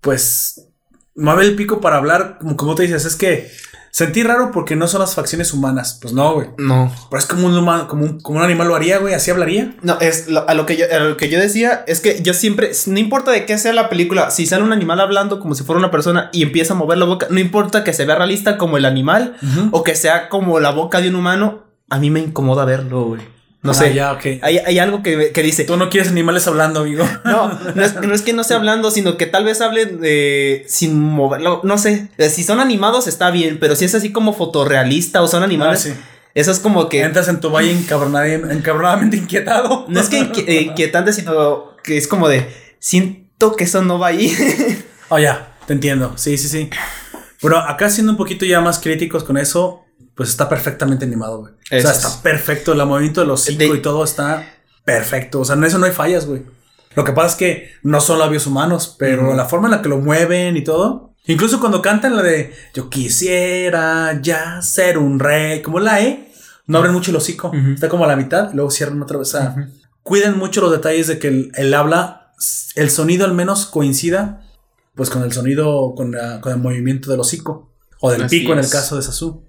pues mueve el pico para hablar, como, como te dices, es que sentí raro porque no son las facciones humanas. Pues no, güey. No. Pero es como un, humano, como un, como un animal lo haría, güey, así hablaría. No, es lo- a lo que yo a lo que yo decía es que yo siempre no importa de qué sea la película, si sale un animal hablando como si fuera una persona y empieza a mover la boca, no importa que se vea realista como el animal o que sea como la boca de un humano, a mí me incomoda verlo, güey. No Ah, sé. ya. Hay, hay algo que, que dice, Tú no quieres animales hablando, amigo. No, no es, no es que no esté hablando, sino que tal vez hable de sin moverlo. No sé. Eh, Si son animados está bien, pero si es así como fotorrealista o son animales, Ah, sí. eso es como que Entras en tu valle encabronadamente inquietado. no es que inqui- eh, inquietante, sino que es como de siento que eso no va ahí. Oh, ya, te entiendo. Sí, sí, sí. Bueno, acá siendo un poquito ya más críticos con eso, pues está perfectamente animado, güey. O sea, es. está perfecto. El movimiento de los hocico De- y todo está perfecto. O sea, en eso no hay fallas, güey. Lo que pasa es que no son labios humanos, pero la forma en la que lo mueven y todo. Incluso cuando cantan la de Yo quisiera ya ser un rey, como la E, no abren mucho el hocico. Está como a la mitad y luego cierran otra vez. O sea, Cuiden mucho los detalles de que el, el habla, el sonido al menos coincida pues con el sonido, con, la- con el movimiento del hocico o del Así pico en el caso de Sasu.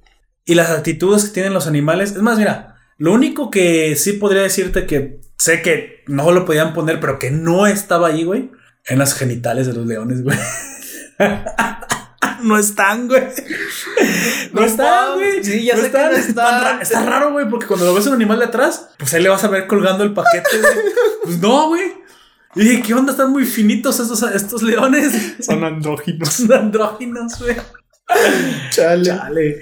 Y las actitudes que tienen los animales, es más, mira, lo único que sí podría decirte que sé que no lo podían poner, pero que no estaba ahí, güey, en las genitales de los leones, güey. no están, güey. No, No están, güey. Sí, ya sé que no Está, están. está raro, güey, porque cuando lo ves un animal de atrás, pues ahí le vas a ver colgando el paquete, güey. Pues no, güey. Y dije, ¿qué onda? Están muy finitos estos, estos leones. Son andróginos. Son andróginos, güey. Chale. Chale.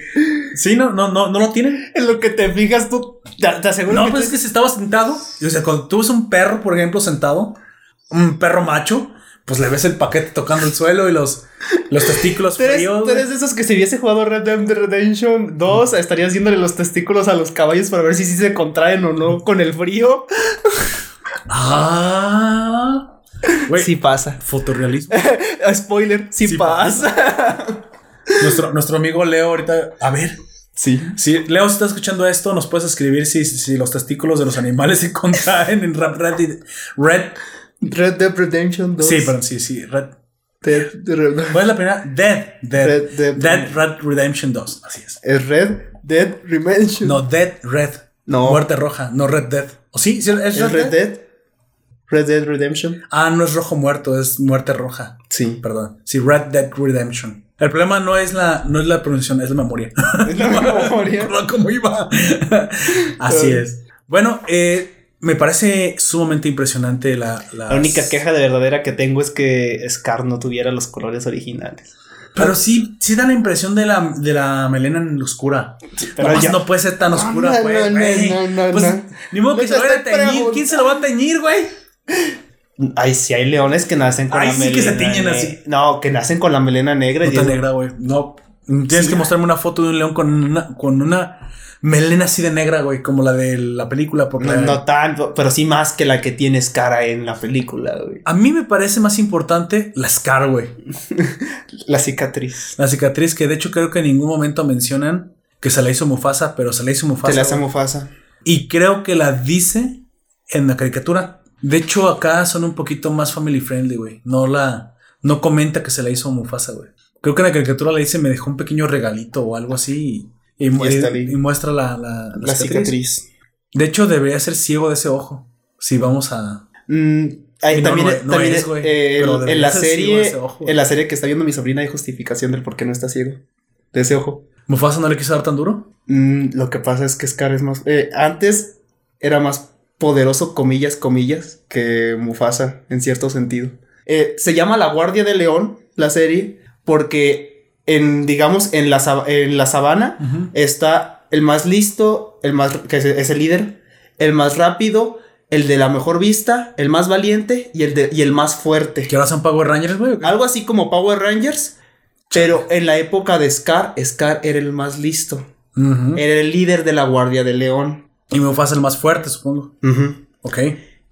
Sí, no, no, no, no lo tienen. En lo que te fijas tú, te, te aseguro No, que pues es que si estaba sentado, y, o sea, cuando tú ves un perro, por ejemplo, sentado, un perro macho, pues le ves el paquete tocando el suelo y los, los testículos Tú eres, fríos. tú eres de esos que si hubiese jugado Red Dead Redemption 2, estarías viéndole los testículos a los caballos para ver si se contraen o no con el frío. Ah. Sí pasa. fotorrealismo. Spoiler, sí, Sí pasa. Nuestro, nuestro amigo Leo ahorita, a ver, Sí. Si Leo, si estás escuchando esto, nos puedes escribir si, si los testículos de los animales se contraen en Red Red. Red Red Dead Redemption 2. sí, perdón, sí, sí. Red. Dead- Red- ¿Cuál es la primera? Dead. Dead. Red Dead- Dead Red Redemption 2. Así es. Es Red Dead Redemption. No, Dead Red. No. Muerte roja, no Red Dead. ¿O sí? ¿Sí ¿Es ¿Es Red, Red Dead? Dead? Red Dead Redemption. Ah, no es rojo muerto, es muerte roja. Sí. Perdón. Sí, Red Dead Redemption. El problema no es la, no es la pronunciación, es la memoria. Es la memoria. ¿Cómo iba? Así es. Bueno, eh, me parece sumamente impresionante la... las- La única queja de verdadera que tengo es que Scar no tuviera los colores originales. Pero sí, sí da la impresión de la, de la melena en oscura. pero Nomás ya- no puede ser tan oscura, no, pues, no, güey. no, no, Pues, no. Ni modo que No se lo vaya a teñir. ¿Quién se lo va a teñir, güey? Ay, sí hay leones que nacen con Ay, la sí melena. que se tiñen así. No, que nacen con la melena negra. y Puta es- negra, güey. No, Tienes Sí, que mostrarme una foto de un león con una, con una melena así de negra, güey, como la de la película. Porque No, no tanto, pero sí más que la que tiene Scar en la película, güey. a mí me parece más importante la Scar, güey. La cicatriz. La cicatriz que de hecho creo que en ningún momento mencionan que se la hizo Mufasa, pero se la hizo Mufasa. Se hace güey. Mufasa. Y creo que la dice en la caricatura. De hecho, acá son un poquito más family friendly, güey. No la. No comenta que se la hizo Mufasa, güey. Creo que en la caricatura le dice me dejó un pequeño regalito o algo así. Y, y muestra la, la, la La cicatriz. De hecho, debería ser ciego de ese ojo. Si vamos a. Mm, ahí no, también no es- no también es, es, güey, eh, en- la serie ojo. en la serie que está viendo mi sobrina hay justificación del por qué no está ciego de ese ojo. ¿Mufasa no le quiso dar tan duro? Mm, lo que pasa es que Scar es más eh, antes era más poderoso comillas comillas que Mufasa en cierto sentido. Eh, se llama La Guardia de León la serie porque en digamos en la en la sabana está el más listo, el más que es, es el líder, el más rápido, el de la mejor vista, el más valiente y el de y el más fuerte. ¿Que ahora son Power Rangers, güey? Algo así como Power Rangers, pero en la época de Scar, Scar era el más listo. Era el líder de la Guardia de León. Y Mufasa el más fuerte, supongo. Ok.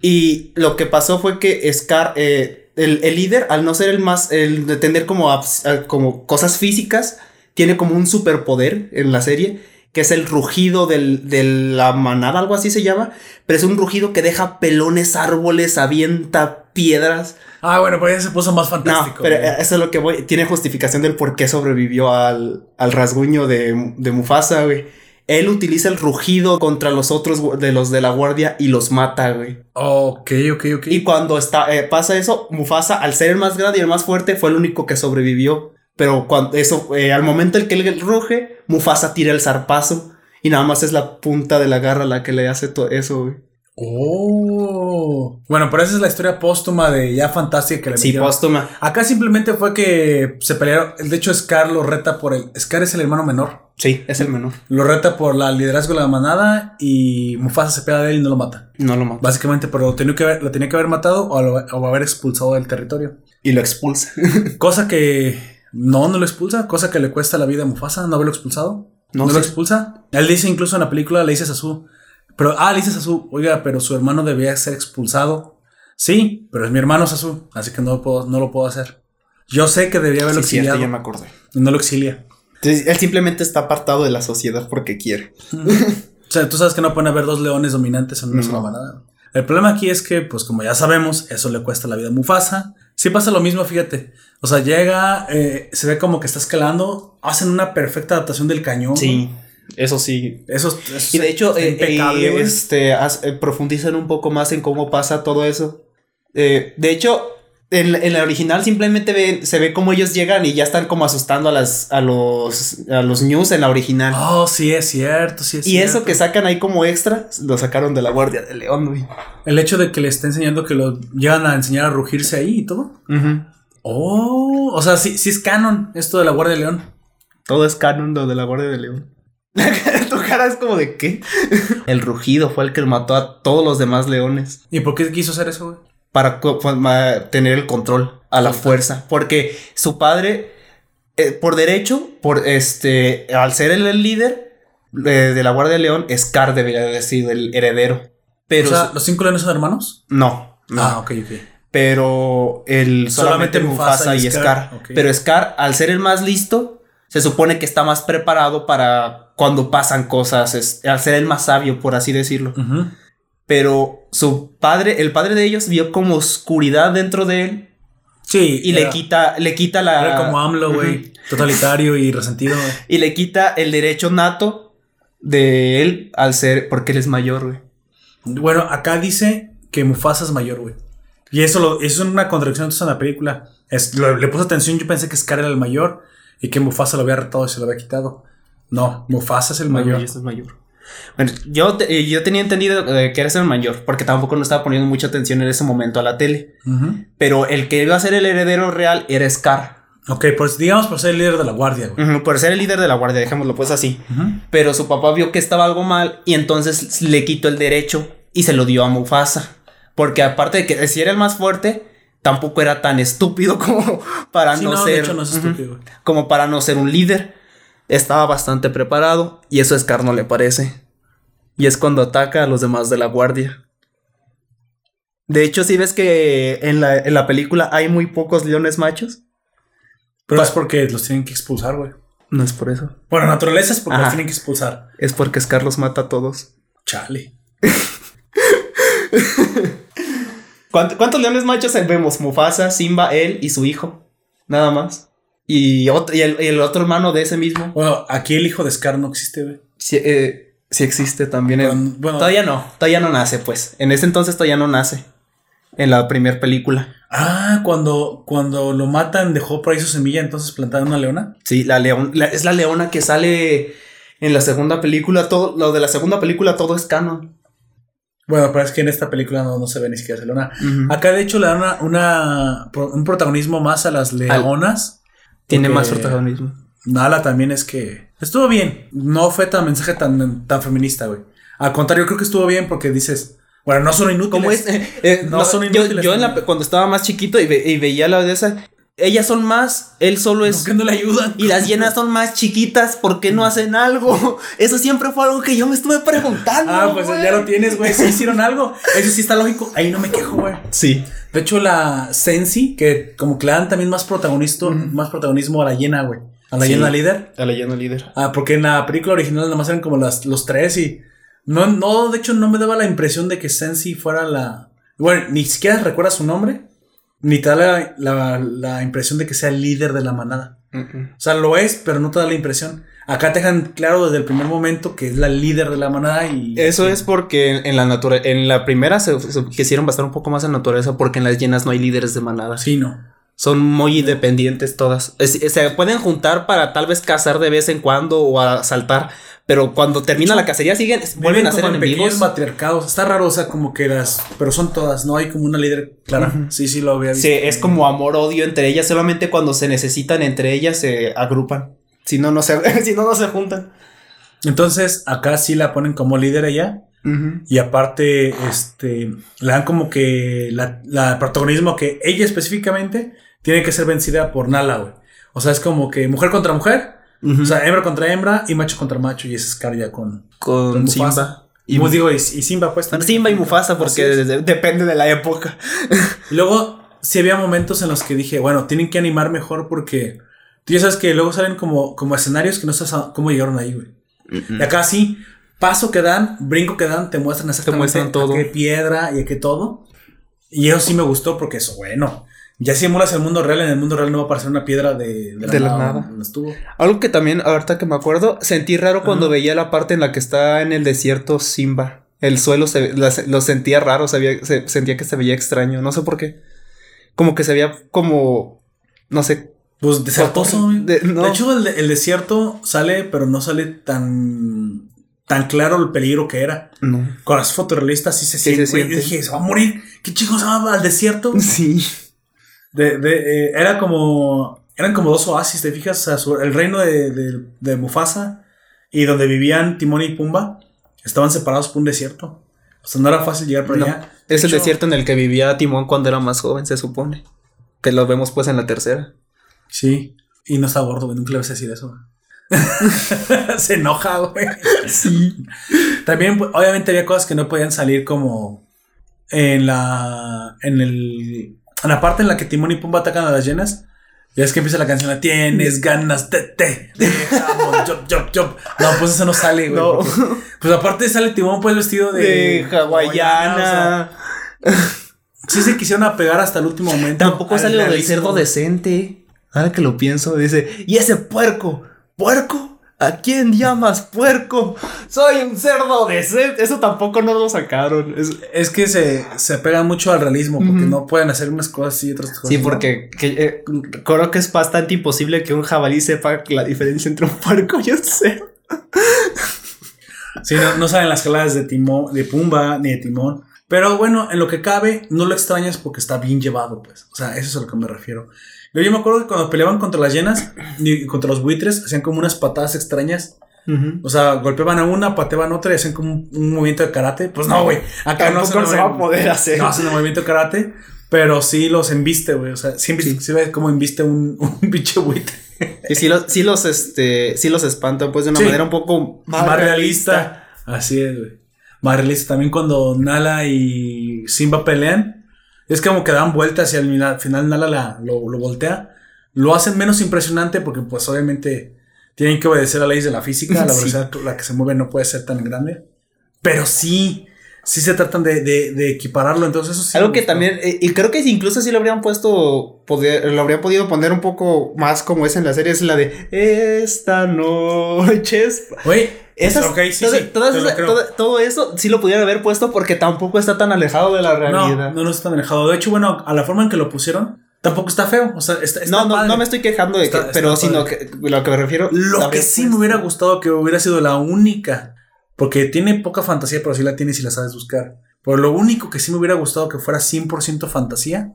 Y lo que pasó fue que Scar, eh, el, el líder, al no ser el más, el de tener como, abs- eh, como cosas físicas, tiene como un superpoder en la serie, que es el rugido del, de la manada, algo así se llama, pero es un rugido que deja pelones árboles, avienta piedras. Ah, bueno, pues ya se puso más No, fantástico. pero güey. eh, eso es lo que voy, tiene justificación del por qué sobrevivió al, al rasguño de, de Mufasa, güey. Él utiliza el rugido contra los otros de los de la guardia y los mata, güey. Ok, ok, ok. Y cuando está, eh, pasa eso, Mufasa, al ser el más grande y el más fuerte, fue el único que sobrevivió. Pero cuando eso, eh, al momento en que él ruge, Mufasa tira el zarpazo. Y nada más es la punta de la garra la que le hace todo eso, güey. Oh. Bueno, pero esa es la historia póstuma de ya fantástica que le Sí, metieron. póstuma. Acá simplemente fue que se pelearon. De hecho, Scar lo reta por el. Scar es el hermano menor. Sí, es el menor. Lo reta por la liderazgo de la manada y Mufasa se pega de él y no lo mata. No lo mata. Básicamente, pero lo tenía que haber, lo tenía que haber matado o, lo- o haber expulsado del territorio. Y lo expulsa. Cosa que no, no lo expulsa. Cosa que le cuesta la vida a Mufasa no haberlo expulsado. No, No lo expulsa. Él dice incluso en la película, le dice a Sasu. Pero, ah, le dice a Sasu, oiga, pero su hermano debía ser expulsado. Sí, pero es mi hermano Sasu, así que no lo puedo, no lo puedo hacer. Yo sé que debía haberlo Sí, exiliado. ya me acordé. y no lo exilia. Entonces, él simplemente está apartado de la sociedad porque quiere. O sea, tú sabes que no pueden haber dos leones dominantes en una No. sola manada. El problema aquí es que, pues como ya sabemos, eso le cuesta la vida a Mufasa. Sí pasa lo mismo, fíjate. O sea, llega, eh, se ve como que está escalando, hacen una perfecta adaptación del cañón. Sí, eso sí. Eso, eso Y de hecho, está eh, eh, este, eh, profundizan un poco más en cómo pasa todo eso. Eh, de hecho, en, la- en la original simplemente se ve cómo ellos llegan y ya están como asustando a las a los a los news en la original. Oh, sí, es cierto, sí es y cierto. eso que sacan ahí como extra, lo sacaron de la Guardia de León, güey. El hecho de que le esté enseñando que lo llegan a enseñar a rugirse ahí y todo. Oh, o sea, sí, sí es canon esto de la Guardia de León. Todo es canon lo de la Guardia de León. tu cara es como de qué? El rugido fue el que mató a todos los demás leones. ¿Y por qué quiso hacer eso, güey? para tener el control a la fuerza. Porque su padre, eh, por derecho, por este, al ser el líder eh, de la Guardia de León, Scar debería haber sido el heredero. Pero o sea, su- ¿los cinco leones son hermanos? no, no. Ah, ok, ok. Pero el solamente, Solamente Mufasa, Mufasa y y Scar. Pero Scar, al ser el más listo, se supone que está más preparado para cuando pasan cosas. es- al ser el más sabio, por así decirlo. Pero su padre, el padre de ellos, vio como oscuridad dentro de él Sí. y le quita, le quita la. Era como AMLO, güey. Totalitario y resentido, güey. Y le quita el derecho nato de él al ser, porque él es mayor, güey. Bueno, acá dice que Mufasa es mayor, güey. Y eso, lo, eso es una contradicción entonces en la película. Es, lo- le puse atención, yo pensé que Scar era el mayor y que Mufasa lo había retado y se lo había quitado. No, Mufasa es el mayor. Y este es mayor. Bueno, yo, te- eh, yo tenía entendido eh, que eres el mayor, porque tampoco no estaba poniendo mucha atención en ese momento a la tele. Pero el que iba a ser el heredero real era Scar. Ok, pues digamos por ser el líder de la guardia, güey. Por ser el líder de la guardia, dejémoslo pues así. Pero su papá vio que estaba algo mal y entonces le quitó el derecho y se lo dio a Mufasa. Porque aparte de que si era el más fuerte, tampoco era tan estúpido como para Sí, no, no, de ser. hecho no es Ujú. estúpido. Como para no ser un líder. Estaba bastante preparado y eso a Scar no le parece. Y es cuando ataca a los demás de la guardia. De hecho, si ves que en la, en la película hay muy pocos leones machos. Pero Pa- es porque los tienen que expulsar, güey. No es por eso. Bueno, naturaleza es porque Ajá. los tienen que expulsar. Es porque Scar los mata a todos. Chale. ¿Cuánt- ¿Cuántos leones machos vemos? Mufasa, Simba, él y su hijo. Nada más. Y, otro, y, el, y el otro hermano de ese mismo. Bueno, aquí el hijo de Scar no existe, güey. Sí, eh, sí existe también. en- Bueno, bueno. todavía no, todavía no nace, pues. En ese entonces todavía no nace. En la primera película. Ah, cuando, cuando lo matan, dejó por ahí su semilla, entonces plantaron una leona. Sí, la león, la- es la leona que sale en la segunda película. Todo, lo de la segunda película, todo es canon. Bueno, pero es que en esta película no, no se ve ni siquiera esa leona. Acá, de hecho, le dan una, un protagonismo más a las leonas. Tiene más protagonismo. Nala también es que estuvo bien. No fue tan mensaje tan, tan feminista, güey. Al contrario, creo que estuvo bien porque dices, bueno, no son inútiles. Es, eh, No no, son inútiles yo en la- también. cuando estaba más chiquito y, ve- y veía la de esa, ellas son más, él solo es. ¿Por qué no le ayudan? Y las llenas son más chiquitas, ¿por qué no hacen algo? Eso siempre fue algo que yo me estuve preguntando. Ah, pues ya lo tienes, güey. Sí hicieron algo. Eso sí está lógico. Ahí no me quejo, güey. Sí. De hecho, la Sensi, que como que le dan también más protagonismo, más protagonismo a la llena, güey. A la Sí. llena líder. A la llena líder. Ah, porque en la película original nomás eran como las, los tres y. No, no, de hecho, no me daba la impresión de que Sensi fuera la. Bueno, ni siquiera recuerda su nombre. Ni te da la, la- la impresión de que sea el líder de la manada. O sea, lo es, pero no te da la impresión. Acá te dejan claro desde el primer momento que es la líder de la manada y. Eso es porque en la natura en la primera se, se quisieron basar un poco más en naturaleza porque en las llenas no hay líderes de manada. Sí, no. Son muy independientes todas. Es- se pueden juntar para tal vez cazar de vez en cuando o asaltar, pero cuando termina la cacería siguen vuelven a ser enemigos. matriarcados. Está raro, o sea, como que las. Pero son todas, no hay como una líder clara. Sí, sí, lo había visto. Sí, es como amor odio entre ellas, solamente cuando se necesitan entre ellas se agrupan. Si no no se si no no se juntan. Entonces, acá sí la ponen como líder ella. Y aparte, este, le dan como que la, la protagonismo que ella específicamente tiene que ser vencida por Nala, güey. O sea, es como que mujer contra mujer, o sea, hembra contra hembra y macho contra macho. Y es Scar ya con, con con. Simba. Y, Y, digo, y, y Simba, pues también. Simba y Mufasa porque de- depende de la época. Y luego, sí había momentos en los que dije, bueno, tienen que animar mejor porque tú ya sabes que luego salen como, como escenarios que no sabes a- cómo llegaron ahí, güey. Y acá sí, paso que dan, brinco que dan, te muestran exactamente muestran todo. a qué piedra y a qué todo. Y eso sí me gustó porque eso, bueno, ya si emulas el mundo real, en el mundo real no va a aparecer una piedra de, De la nada. estuvo. Algo que también, ahorita que me acuerdo, sentí raro cuando veía la parte en la que está en el desierto Simba. El suelo se, la- lo sentía raro, se veía- se- sentía que se veía extraño, no sé por qué. Como que se veía como, no sé. Pues desertoso. De- De, no. hecho, el, el desierto sale, pero no sale tan, tan claro el peligro que era. No. Con las fotorrealistas sí se Sí, siente. se siente. dije, se va a morir. ¿Qué chicos se va al desierto? Sí. De, de, eh, era como. Eran como dos oasis, ¿te fijas? O sea, su- el reino de, de, de Mufasa y donde vivían Timón y Pumba estaban separados por un desierto. O sea, no era fácil llegar por No, allá. De Es el hecho, desierto en el que vivía Timón cuando era más joven, se supone. Que lo vemos pues en la tercera. Sí. Y no está gordo, güey. Nunca le vas a decir eso. Se enoja, güey. Sí. También, pues, obviamente, había cosas que no podían salir como en la. En el. La parte en la que Timón y Pumba atacan a las llenas. Ya es que empieza la canción. Tienes ganas de te. Dejamos. Jump, jump, jump. No, pues eso no sale, güey. No. porque- Pues aparte sale Timón, pues vestido de. De hawaiana. o sea, sí se quisieron apegar hasta el último momento. Tampoco al sale lo del cerdo decente. Ahora que lo pienso, dice, ¿y ese puerco? ¿Puerco? ¿A quién llamas puerco? Soy un cerdo decente. Eso tampoco no lo sacaron. Es- Es que se, se mucho al realismo porque no pueden hacer unas cosas y otras cosas. sí, ¿no? porque que, eh, creo que es bastante imposible que un jabalí sepa la diferencia entre un puerco y un cerdo. Sí, no, no salen las jaladas de Timón, de Pumba ni de Timón. Pero bueno, en lo que cabe, no lo extrañas porque está bien llevado, pues. O sea, eso es a lo que me refiero. Yo, yo me acuerdo que cuando peleaban contra las llenas y contra los buitres, hacían como unas patadas extrañas. O sea, golpeaban a una, pateaban a otra y hacían como un, un movimiento de karate. Pues no, güey. Acá no hacen se va a poder hacer. No hacen el movimiento de karate, pero sí los embiste, güey. O sea, siempre Sí. se ve cómo embiste un, un pinche buitre. Y sí los, sí los, este, sí los espantan, pues, de una Sí. manera un poco más, realista. Así es, güey. Más realista. También cuando Nala y Simba pelean, es como que dan vueltas y al final Nala la- lo, lo voltea. Lo hacen menos impresionante porque, pues, obviamente tienen que obedecer a leyes de la física. La Sí. velocidad con la que se mueve no puede ser tan grande. Pero sí, sí se tratan de, de- de equipararlo. Entonces, eso sí. Algo que gustó. también, eh, y creo que incluso sí lo habrían puesto, poder- lo habrían podido poner un poco más como es en la serie, es la de esta noche es Güey, Esas, sí, sí, todas esas- creo. todo, todo eso sí lo pudieran haber puesto porque tampoco está tan alejado de la realidad. no, no está tan alejado. De hecho, bueno, a la forma en que lo pusieron, tampoco está feo. O sea, está, está no, no, no me estoy quejando de que, pero sino que lo que me refiero. Lo que sí pues, me hubiera gustado que hubiera sido la única, porque tiene poca fantasía, pero sí la tiene si la sabes buscar. Pero lo único que sí me hubiera gustado que fuera 100% fantasía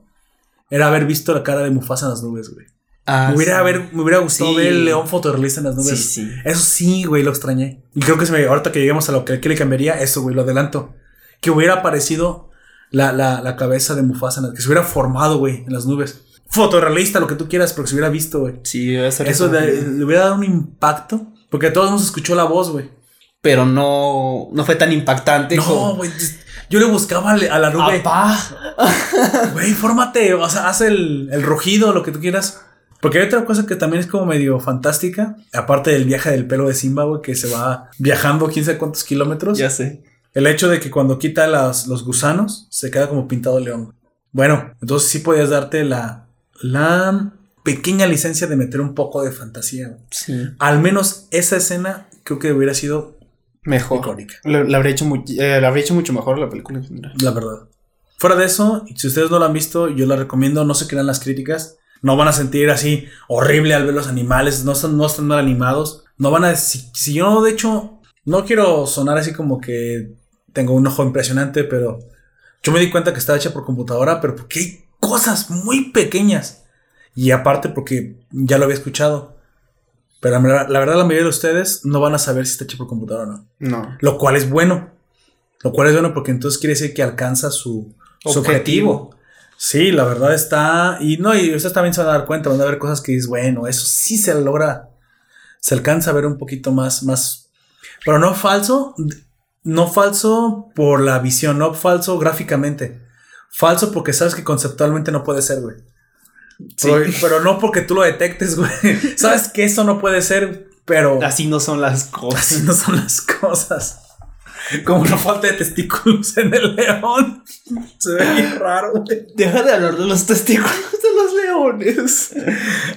era haber visto la cara de Mufasa en las nubes, güey. ah, me, hubiera sí. haber, me hubiera gustado Sí. ver el león fotorrealista en las nubes. Sí, sí. Eso sí, güey, lo extrañé. Y creo que se me, ahorita que lleguemos a lo que, que le cambiaría, eso, güey, lo adelanto. Que hubiera aparecido la, la, la cabeza de Mufasa, en la- que se hubiera formado, güey, en las nubes. Fotorrealista, lo que tú quieras, pero que se hubiera visto, güey. Sí, debe ser Eso eso. le hubiera dado un impacto. Porque a todos nos escuchó la voz, güey. Pero no, no fue tan impactante. No, güey. Yo le buscaba a la nube. Apá. Güey, fórmate. O sea, haz el, el rugido, lo que tú quieras. Porque hay otra cosa que también es como medio fantástica. Aparte del viaje del pelo de Simba, güey, que se va viajando quién sabe cuántos kilómetros. Ya sé. El hecho de que cuando quita las- los gusanos, se queda como pintado león. Bueno, entonces sí podías darte la, la pequeña licencia de meter un poco de fantasía. Sí. Al menos esa escena creo que hubiera sido Mejor. icónica. Lo, lo habría hecho mu- eh, lo habría hecho mucho mejor la película en general. La verdad. Fuera de eso, si ustedes no lo han visto, yo la recomiendo, no se crean las críticas. No van a sentir así horrible al ver los animales, no están, no están mal animados. No van a. Si, si yo, de hecho, no quiero sonar así como que tengo un ojo impresionante, pero yo me di cuenta que está hecha por computadora, pero porque hay cosas muy pequeñas. Y aparte, porque ya lo había escuchado. Pero la, verdad, la mayoría de ustedes no van a saber si está hecha por computadora o no. No. Lo cual es bueno. Lo cual es bueno porque entonces quiere decir que alcanza su, su Objetivo. objetivo. Sí, la verdad está. Y no, y ustedes también se van a dar cuenta, van a ver cosas que dices, bueno, eso sí se logra. Se alcanza a ver un poquito más, más. Pero no falso. No falso por la visión, no falso gráficamente. Falso porque sabes que conceptualmente no puede ser, güey. Pero, pero no porque tú lo detectes, güey. Sabes que eso no puede ser, pero. Así no son las cosas. Así no son las cosas. Como la falta de testículos en el león. Se ve bien raro, güey. Deja de hablar de los testículos de los leones.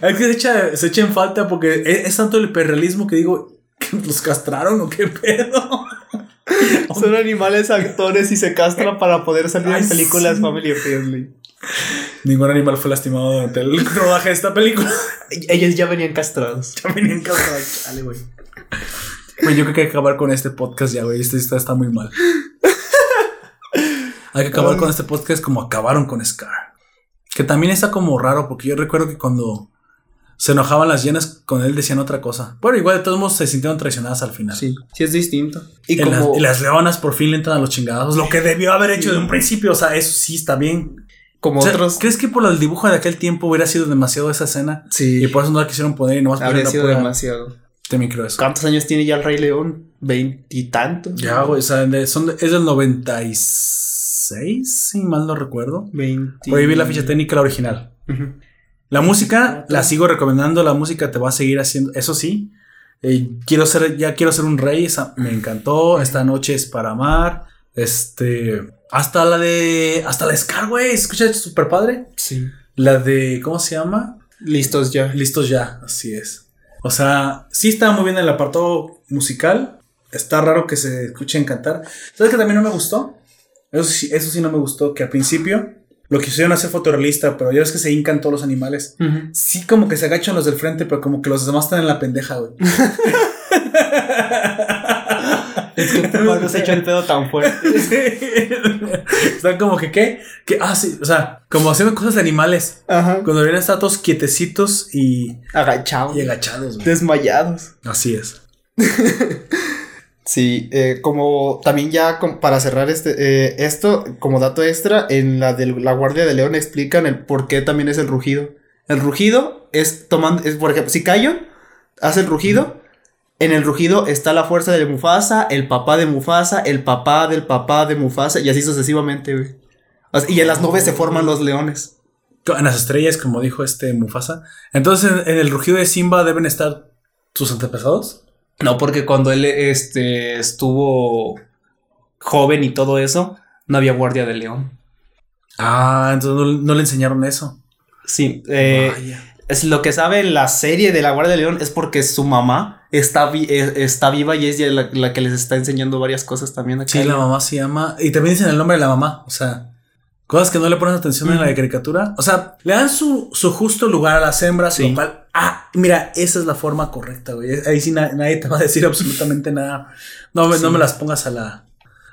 Es que se echa, se echa en falta porque es, es tanto el hiperrealismo que digo, ¿que ¿los castraron o qué pedo? Son animales actores y se castran para poder salir Ay, en películas sí. family friendly. Ningún animal fue lastimado durante el rodaje de esta película. Ellos ya venían castrados. Ya venían castrados, chale, güey. Güey, yo creo que hay que acabar con este podcast ya, güey. Este está, está muy mal. Hay que acabar con este podcast como acabaron con Scar. Que también está como raro, porque yo recuerdo que cuando se enojaban las llenas, con él decían otra cosa. Bueno, igual de todos modos se sintieron traicionadas al final. Sí, sí es distinto. Y Y, como las, y las leonas por fin le entran a los chingados. Lo que debió haber hecho de un principio. O sea, eso sí está bien. Como O sea, otros ¿Crees que por el dibujo de aquel tiempo hubiera sido demasiado esa escena? Sí. Y por eso no la quisieron poner y nomás habría pusieron sido demasiado. También creo eso. ¿Cuántos años tiene ya el Rey León? Veintitantos. Ya, güey, o sea, son es del 96, si mal no recuerdo. Veinti. Por ahí vi la ficha técnica, la original. La música, la sigo recomendando, la música te va a seguir haciendo, eso sí. eh, quiero ser, ya quiero ser un rey, esa me encantó. Esta noche es para amar. Este, hasta la de, hasta la Scar, güey, escucha súper padre. Sí. La de, ¿cómo se llama? Listos ya. Listos ya, así es. O sea, sí está muy bien el apartado musical. Está raro que se escuchen cantar. ¿Sabes que también no me gustó? Eso sí, eso sí no me gustó, que al principio lo quisieron hacer fotorrealista, pero ya ves que se hincan todos los animales. Sí, como que se agachan los del frente, pero como que los demás están en la pendeja, güey. Es que se echó el pedo tan fuerte. Sí. Están como que, ¿qué? Que, ah, sí, o sea, como haciendo cosas de animales. Ajá. Cuando deberían estar todos quietecitos y, Agachados. y agachados, güey. Desmayados. Así es. Sí, eh, como también ya com- para cerrar este eh, esto, como dato extra, en la de la Guardia de León explican el por qué también es el rugido. El rugido es tomando, es, por ejemplo, si Cayo hace el rugido, en el rugido está la fuerza de Mufasa, el papá de Mufasa, el papá del papá de Mufasa y así sucesivamente, güey. O sea, y en las nubes se forman los leones. En las estrellas, como dijo este Mufasa. Entonces, en, en el rugido de Simba deben estar sus antepasados. No, porque cuando él este, estuvo joven y todo eso, no había guardia de león. Ah, entonces no, no le enseñaron eso. Sí, eh, Vaya. Es lo que sabe en la serie de la Guardia de León es porque su mamá está, vi- eh, está viva y es la, la que les está enseñando varias cosas también acá. Sí, la mamá se llama. Y también dicen el nombre de la mamá. O sea, cosas que no le ponen atención en la caricatura. O sea, le dan su, su justo lugar a las hembras. Sí. Lo cual, ah, mira, esa es la forma correcta, güey. Ahí sí na- nadie te va a decir absolutamente nada. No, me- no me las pongas a la,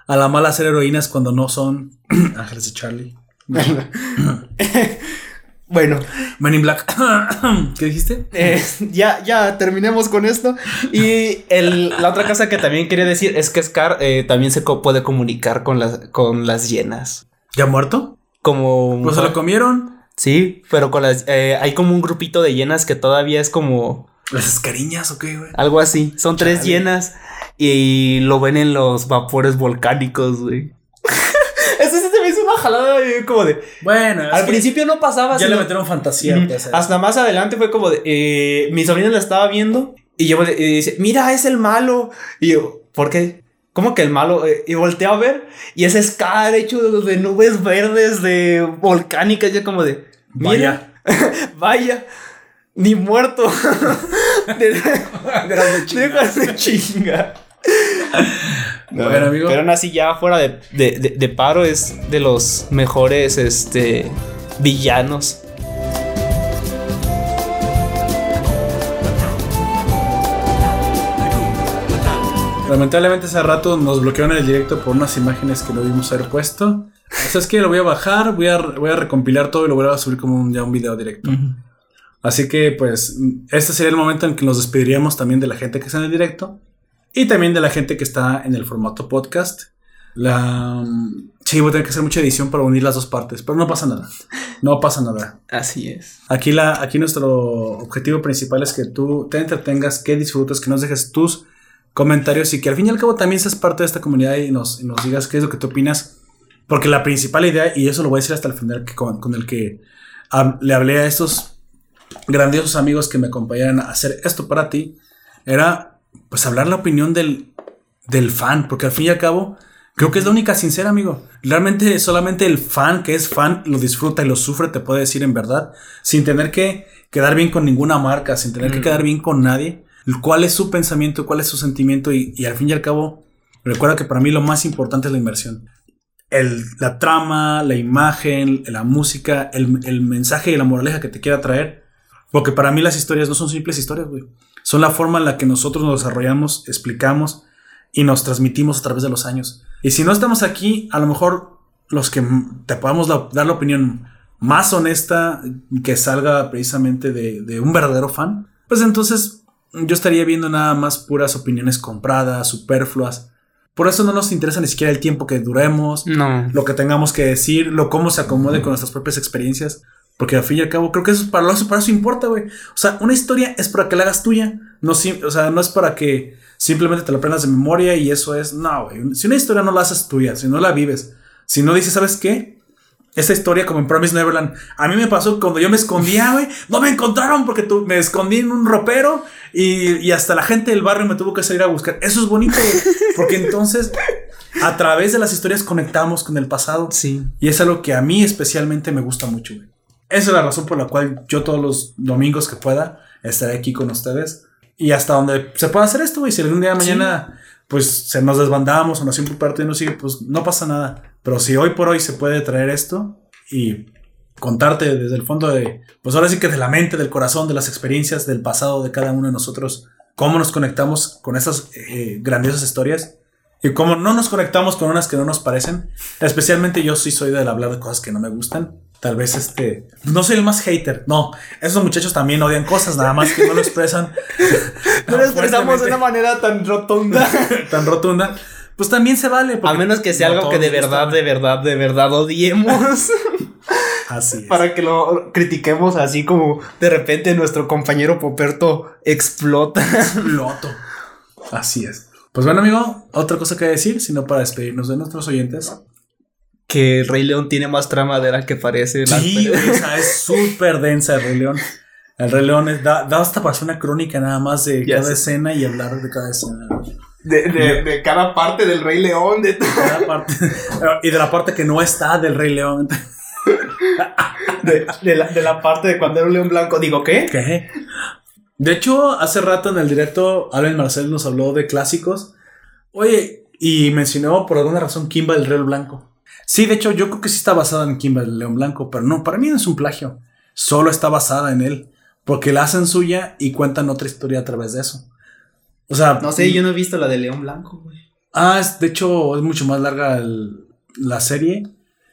a la mala ser heroínas cuando no son ángeles de Charlie. Bueno, Men in Black. ¿Qué dijiste? eh, ya, ya terminemos con esto. Y el- la otra cosa que también quería decir es que Scar eh, también se co- puede comunicar con las, con las hienas. ¿Ya muerto? Como. Pues se lo comieron. Sí, pero con las. eh, hay como un grupito de hienas que todavía es como. ¿Las escariñas o qué, güey? Algo así. Son tres hienas y lo ven en los vapores volcánicos, güey. Eso sí se me hizo una jalada güey, como de. Bueno, Al principio no pasaba ya sino- le metieron fantasía. Pues, Hasta más adelante fue como de. eh, mi sobrina la estaba viendo y yo y dice: Mira, es el malo. Y yo, ¿por qué? ¿Cómo que el malo? Eh, y volteé a ver y ese Scar hecho de, de nubes verdes, de volcánicas, yo como de. Mira, vaya, ni muerto. de, Dejas de chinga. Bueno, amigo. Pero aún así, ya fuera de, de- de- de paro, es de los mejores este, villanos. Lamentablemente hace rato nos bloquearon el directo por unas imágenes que no vimos haber puesto. O sea, es que lo voy a bajar, voy a, voy a recompilar todo y lo voy a subir como un, ya un video directo. Así que pues este sería el momento en que nos despediríamos también de la gente que está en el directo y también de la gente que está en el formato podcast. La sí, voy a tener que hacer mucha edición para unir las dos partes, pero no pasa nada. No pasa nada. Así es. Aquí, la, aquí nuestro objetivo principal es que tú te entretengas, que disfrutes, que nos dejes tus comentarios y que al fin y al cabo también seas parte de esta comunidad y nos, y nos digas qué es lo que tú opinas. Porque la principal idea, y eso lo voy a decir hasta el final que con, con el que le hablé a estos grandiosos amigos que me acompañaron a hacer esto para ti, era pues hablar la opinión del, del fan, porque al fin y al cabo creo que es la única sincera, amigo. Realmente solamente el fan que es fan lo disfruta y lo sufre, te puede decir en verdad, sin tener que quedar bien con ninguna marca, sin tener que quedar bien con nadie. Cuál es su pensamiento, cuál es su sentimiento y, y al fin y al cabo, recuerda que para mí lo más importante es la inversión. El, la trama, la imagen, la música, el, el mensaje y la moraleja que te quiera traer. Porque para mí las historias no son simples historias, güey. Son la forma en la que nosotros nos desarrollamos, explicamos y nos transmitimos a través de los años. Y si no estamos aquí, a lo mejor los que te podamos la- dar la opinión más honesta que salga precisamente de, de un verdadero fan, pues entonces yo estaría viendo nada más puras opiniones compradas, superfluas. Por eso no nos interesa ni siquiera el tiempo que duremos, No. lo que tengamos que decir, lo cómo se acomode con nuestras propias experiencias. Porque al fin y al cabo, creo que eso es para, lo- para eso importa, güey. O sea, una historia es para que la hagas tuya. No, o sea, no es para que simplemente te la aprendas de memoria y eso es. No, güey. Si una historia no la haces tuya, si no la vives, si no dices, ¿sabes qué? Esa historia, como en Promise Neverland, a mí me pasó cuando yo me escondía, güey. No me encontraron porque tú, me escondí en un ropero y, y hasta la gente del barrio me tuvo que salir a buscar. Eso es bonito, güey. Porque entonces, a través de las historias conectamos con el pasado. Sí. Y es algo que a mí especialmente me gusta mucho, güey. Esa es la razón por la cual yo todos los domingos que pueda estaré aquí con ustedes. Y hasta donde se pueda hacer esto, güey. Si algún día de mañana, pues se nos desbandamos o nos por parte y no sigue, pues no pasa nada. Pero si hoy por hoy se puede traer esto y contarte desde el fondo de, pues ahora sí que de la mente, del corazón, de las experiencias del pasado de cada uno de nosotros, cómo nos conectamos con esas eh, grandiosas historias y cómo no nos conectamos con unas que no nos parecen. Especialmente yo sí soy del hablar de cosas que no me gustan. Tal vez este. No soy el más hater. No. Esos muchachos también odian cosas, nada más que no lo expresan. No lo expresamos de una manera tan rotunda. tan rotunda. Pues también se vale. A menos que sea no algo que de verdad, de verdad, de verdad odiemos. Así es. Para que lo critiquemos así como de repente nuestro compañero Poperto explota. Loto. Así es. Pues bueno, amigo, otra cosa que decir, sino para despedirnos de nuestros oyentes. Que el Rey León tiene más trama de la que parece. la Sí, pelea. güey, o sea, es súper densa el Rey León. El Rey León es- da, da hasta para hacer una crónica nada más de Ya cada sé. escena y hablar de cada escena. De, de- de cada parte del Rey León. De, Cada parte- y de la parte que no está del Rey León. de, de la, de la parte de cuando era un león blanco. Digo, ¿qué? ¿Qué? De hecho, hace rato en el directo, Alan Marcel nos habló de clásicos. Oye, y mencionó por alguna razón Kimba el León Blanco. Sí, de hecho, yo creo que sí está basada en Kimba el León Blanco, pero no, para mí no es un plagio. Solo está basada en él. Porque la hacen suya y cuentan otra historia a través de eso. O sea, No sé, yo no he visto la de León Blanco, güey. Ah, es- de hecho, es mucho más larga el- la serie.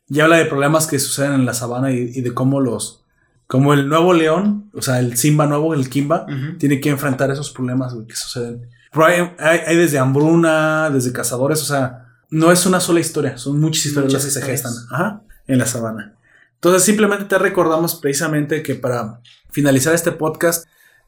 Y habla de problemas que suceden en la sabana y, y de cómo los. Como el nuevo león, o sea, el Simba nuevo, el Kimba, tiene que enfrentar esos problemas güey, que suceden. Pero hay, hay- hay desde hambruna, desde cazadores, o sea, no es una sola historia, son muchas historias Muchas las que se gestan ajá, en la sabana. Entonces, simplemente te recordamos precisamente que para finalizar este podcast,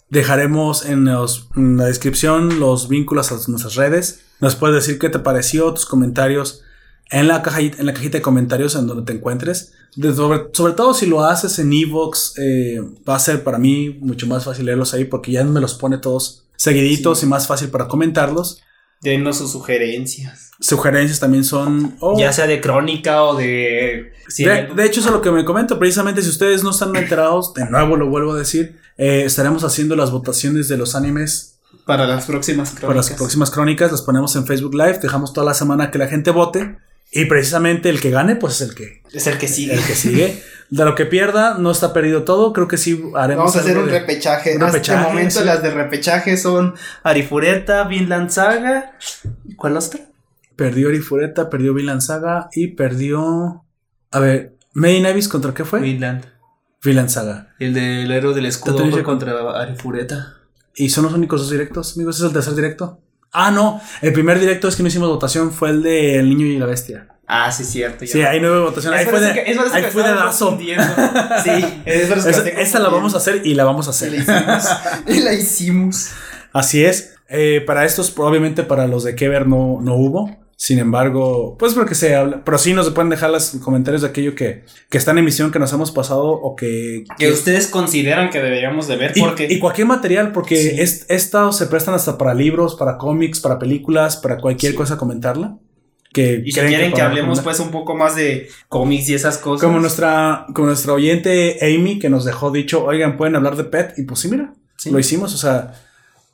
dejaremos en, los- en la descripción los vínculos a nuestras redes. Nos puedes decir qué te pareció, tus comentarios en la, caja, en la cajita de comentarios en donde te encuentres. De- sobre, sobre todo si lo haces en Evox, eh, va a ser para mí mucho más fácil leerlos ahí porque ya me los pone todos seguiditos Sí. y más fácil para comentarlos. Denos sus sugerencias. Sugerencias también son... oh, Ya sea de crónica o de. si de, de hecho, eso es lo que me comento. Precisamente, si ustedes no están enterados, de nuevo lo vuelvo a decir, eh, estaremos haciendo las votaciones de los animes para las próximas crónicas. para las próximas crónicas. Las ponemos en Facebook Live. Dejamos toda la semana que la gente vote. Y precisamente el que gane, pues es el que, Es el que sigue. el que sigue. De lo que pierda, no está perdido todo. Creo que sí haremos. Vamos a hacer un de- repechaje. un Hasta repechaje, el momento sí. las de repechaje son Arifureta, Vinland Saga. ¿Cuál otra? Perdió Arifureta, perdió Vinland Saga y perdió. A ver, in Abyss contra qué fue? Vinland. Vinland Saga. El del héroe del escudo fue contra Arifureta. ¿Y son los únicos dos directos, amigos? ¿Ese es el tercer directo? Ah, no. El primer directo es que no hicimos votación fue el de El Niño y la Bestia. Ah, sí, cierto. ya. Sí, ahí no hubo votación. Ahí Es fue de, que- es ahí que fue de. Sí, es que Esa, esa la vamos a hacer y la vamos a Y hacer. la hicimos. y la hicimos. Así es. Eh, para estos, obviamente para los de Kever no, no hubo. Sin embargo, pues porque se habla. Pero sí nos pueden dejar los comentarios de aquello que, que está en emisión, que nos hemos pasado o que. Que ustedes consideran que deberíamos de ver y, porque y cualquier material, porque Sí. es- estos se prestan hasta para libros, para cómics, para películas, para cualquier Sí. cosa comentarla. Que y si quieren que hablemos pues un poco más de cómics y esas cosas. Como nuestra, como nuestra oyente Amy, que nos dejó dicho, oigan, pueden hablar de Pet. Y pues sí, mira, Sí. lo hicimos. O sea,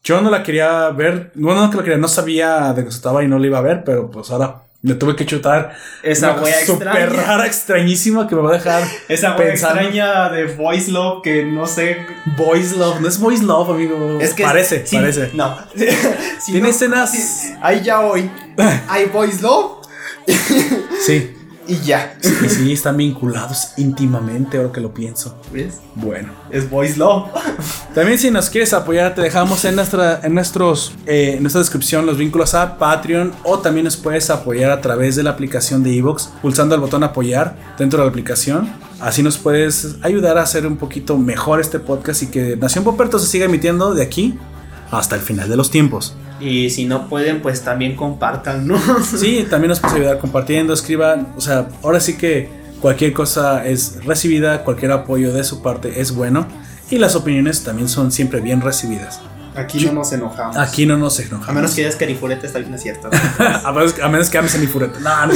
yo no la quería ver. No, no que la quería, no sabía de qué se estaba y no la iba a ver, pero pues ahora me tuve que chutar esa wea extraña. rara, extrañísima que me va a dejar Esa wea extraña de Voice Love que no sé. Boys Love. No es Boys Love, amigo. Es que parece, sí, parece. No. Si Tiene no- escenas. sí, Ahí ya hoy. Hay Voice Love Sí, y ya. y sí, están vinculados íntimamente, ahora que lo pienso. ¿Ves? Bueno. Es Voice Love. También si nos quieres apoyar, te dejamos en nuestra, en nuestros, eh, en nuestra descripción los vínculos a Patreon o también nos puedes apoyar a través de la aplicación de Evox, pulsando el botón apoyar dentro de la aplicación. Así nos puedes ayudar a hacer un poquito mejor este podcast y que Nación Poperto se siga emitiendo de aquí hasta el final de los tiempos. Y si no pueden, pues también compartan, ¿no? Sí, también nos puedes ayudar compartiendo, escriban, o sea, ahora sí que cualquier cosa es recibida, cualquier apoyo de su parte es bueno y las opiniones también son siempre bien recibidas. Aquí no nos enojamos. Aquí no nos enojamos. A menos que digas que Arifureta está bien, es cierto. a, menos, a menos que ames a mi fureta. No, no.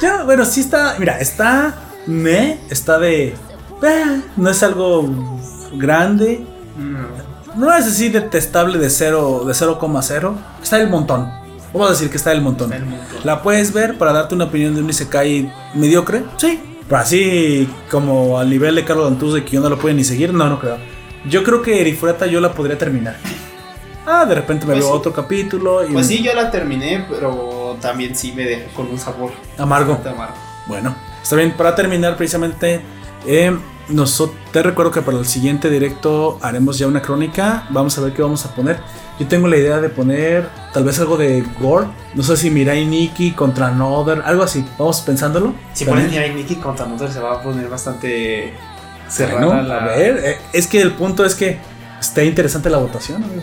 Ya, bueno, sí está. Mira, está. Me. Está de. eh, no es algo grande. No. No es así detestable de 0, de 0,0. Está del montón. Vamos a decir que está del montón. Está del montón. ¿La puedes ver para darte una opinión de un Isekai mediocre? Sí. Pero así como al nivel de Carlos Dantus de que yo no lo puedo ni seguir, no, no creo. Yo creo que Erifureta yo la podría terminar. Ah, de repente me Pues veo sí. otro capítulo y Pues sí, yo la terminé, pero también sí me dejó con un sabor amargo. amargo. Bueno, está bien. Para terminar, precisamente, eh, Nosotros te recuerdo que para el siguiente directo haremos ya una crónica. Vamos a ver qué vamos a poner. Yo tengo la idea de poner tal vez algo de Gore. No sé si Mirai Nikki contra Another, algo así. Vamos pensándolo. Si pones Mirai Nikki contra Mother se va a poner bastante cerrada Bueno, la. A ver, eh, es que el punto es que esté interesante la votación, amigo.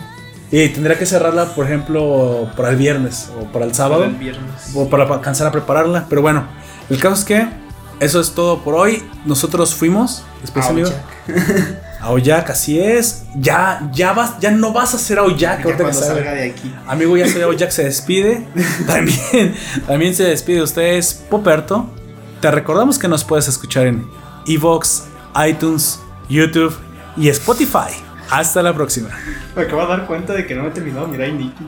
Y tendría que cerrarla, por ejemplo, para el viernes o para el sábado. el viernes. o para alcanzar a prepararla. Pero bueno, el caso es que eso es todo por hoy. Nosotros fuimos, después amigo, a Oyak, así es. Ya, ya vas, ya no vas a ser Oyak Ya cuando salga. de aquí. Amigo, ya soy Oyak, se despide. También, también se despide de ustedes, Poperto. Te recordamos que nos puedes escuchar en Evox, iTunes, YouTube y Spotify. Hasta la próxima. Me acabo de dar cuenta de que no me he terminado Mirai Nikki.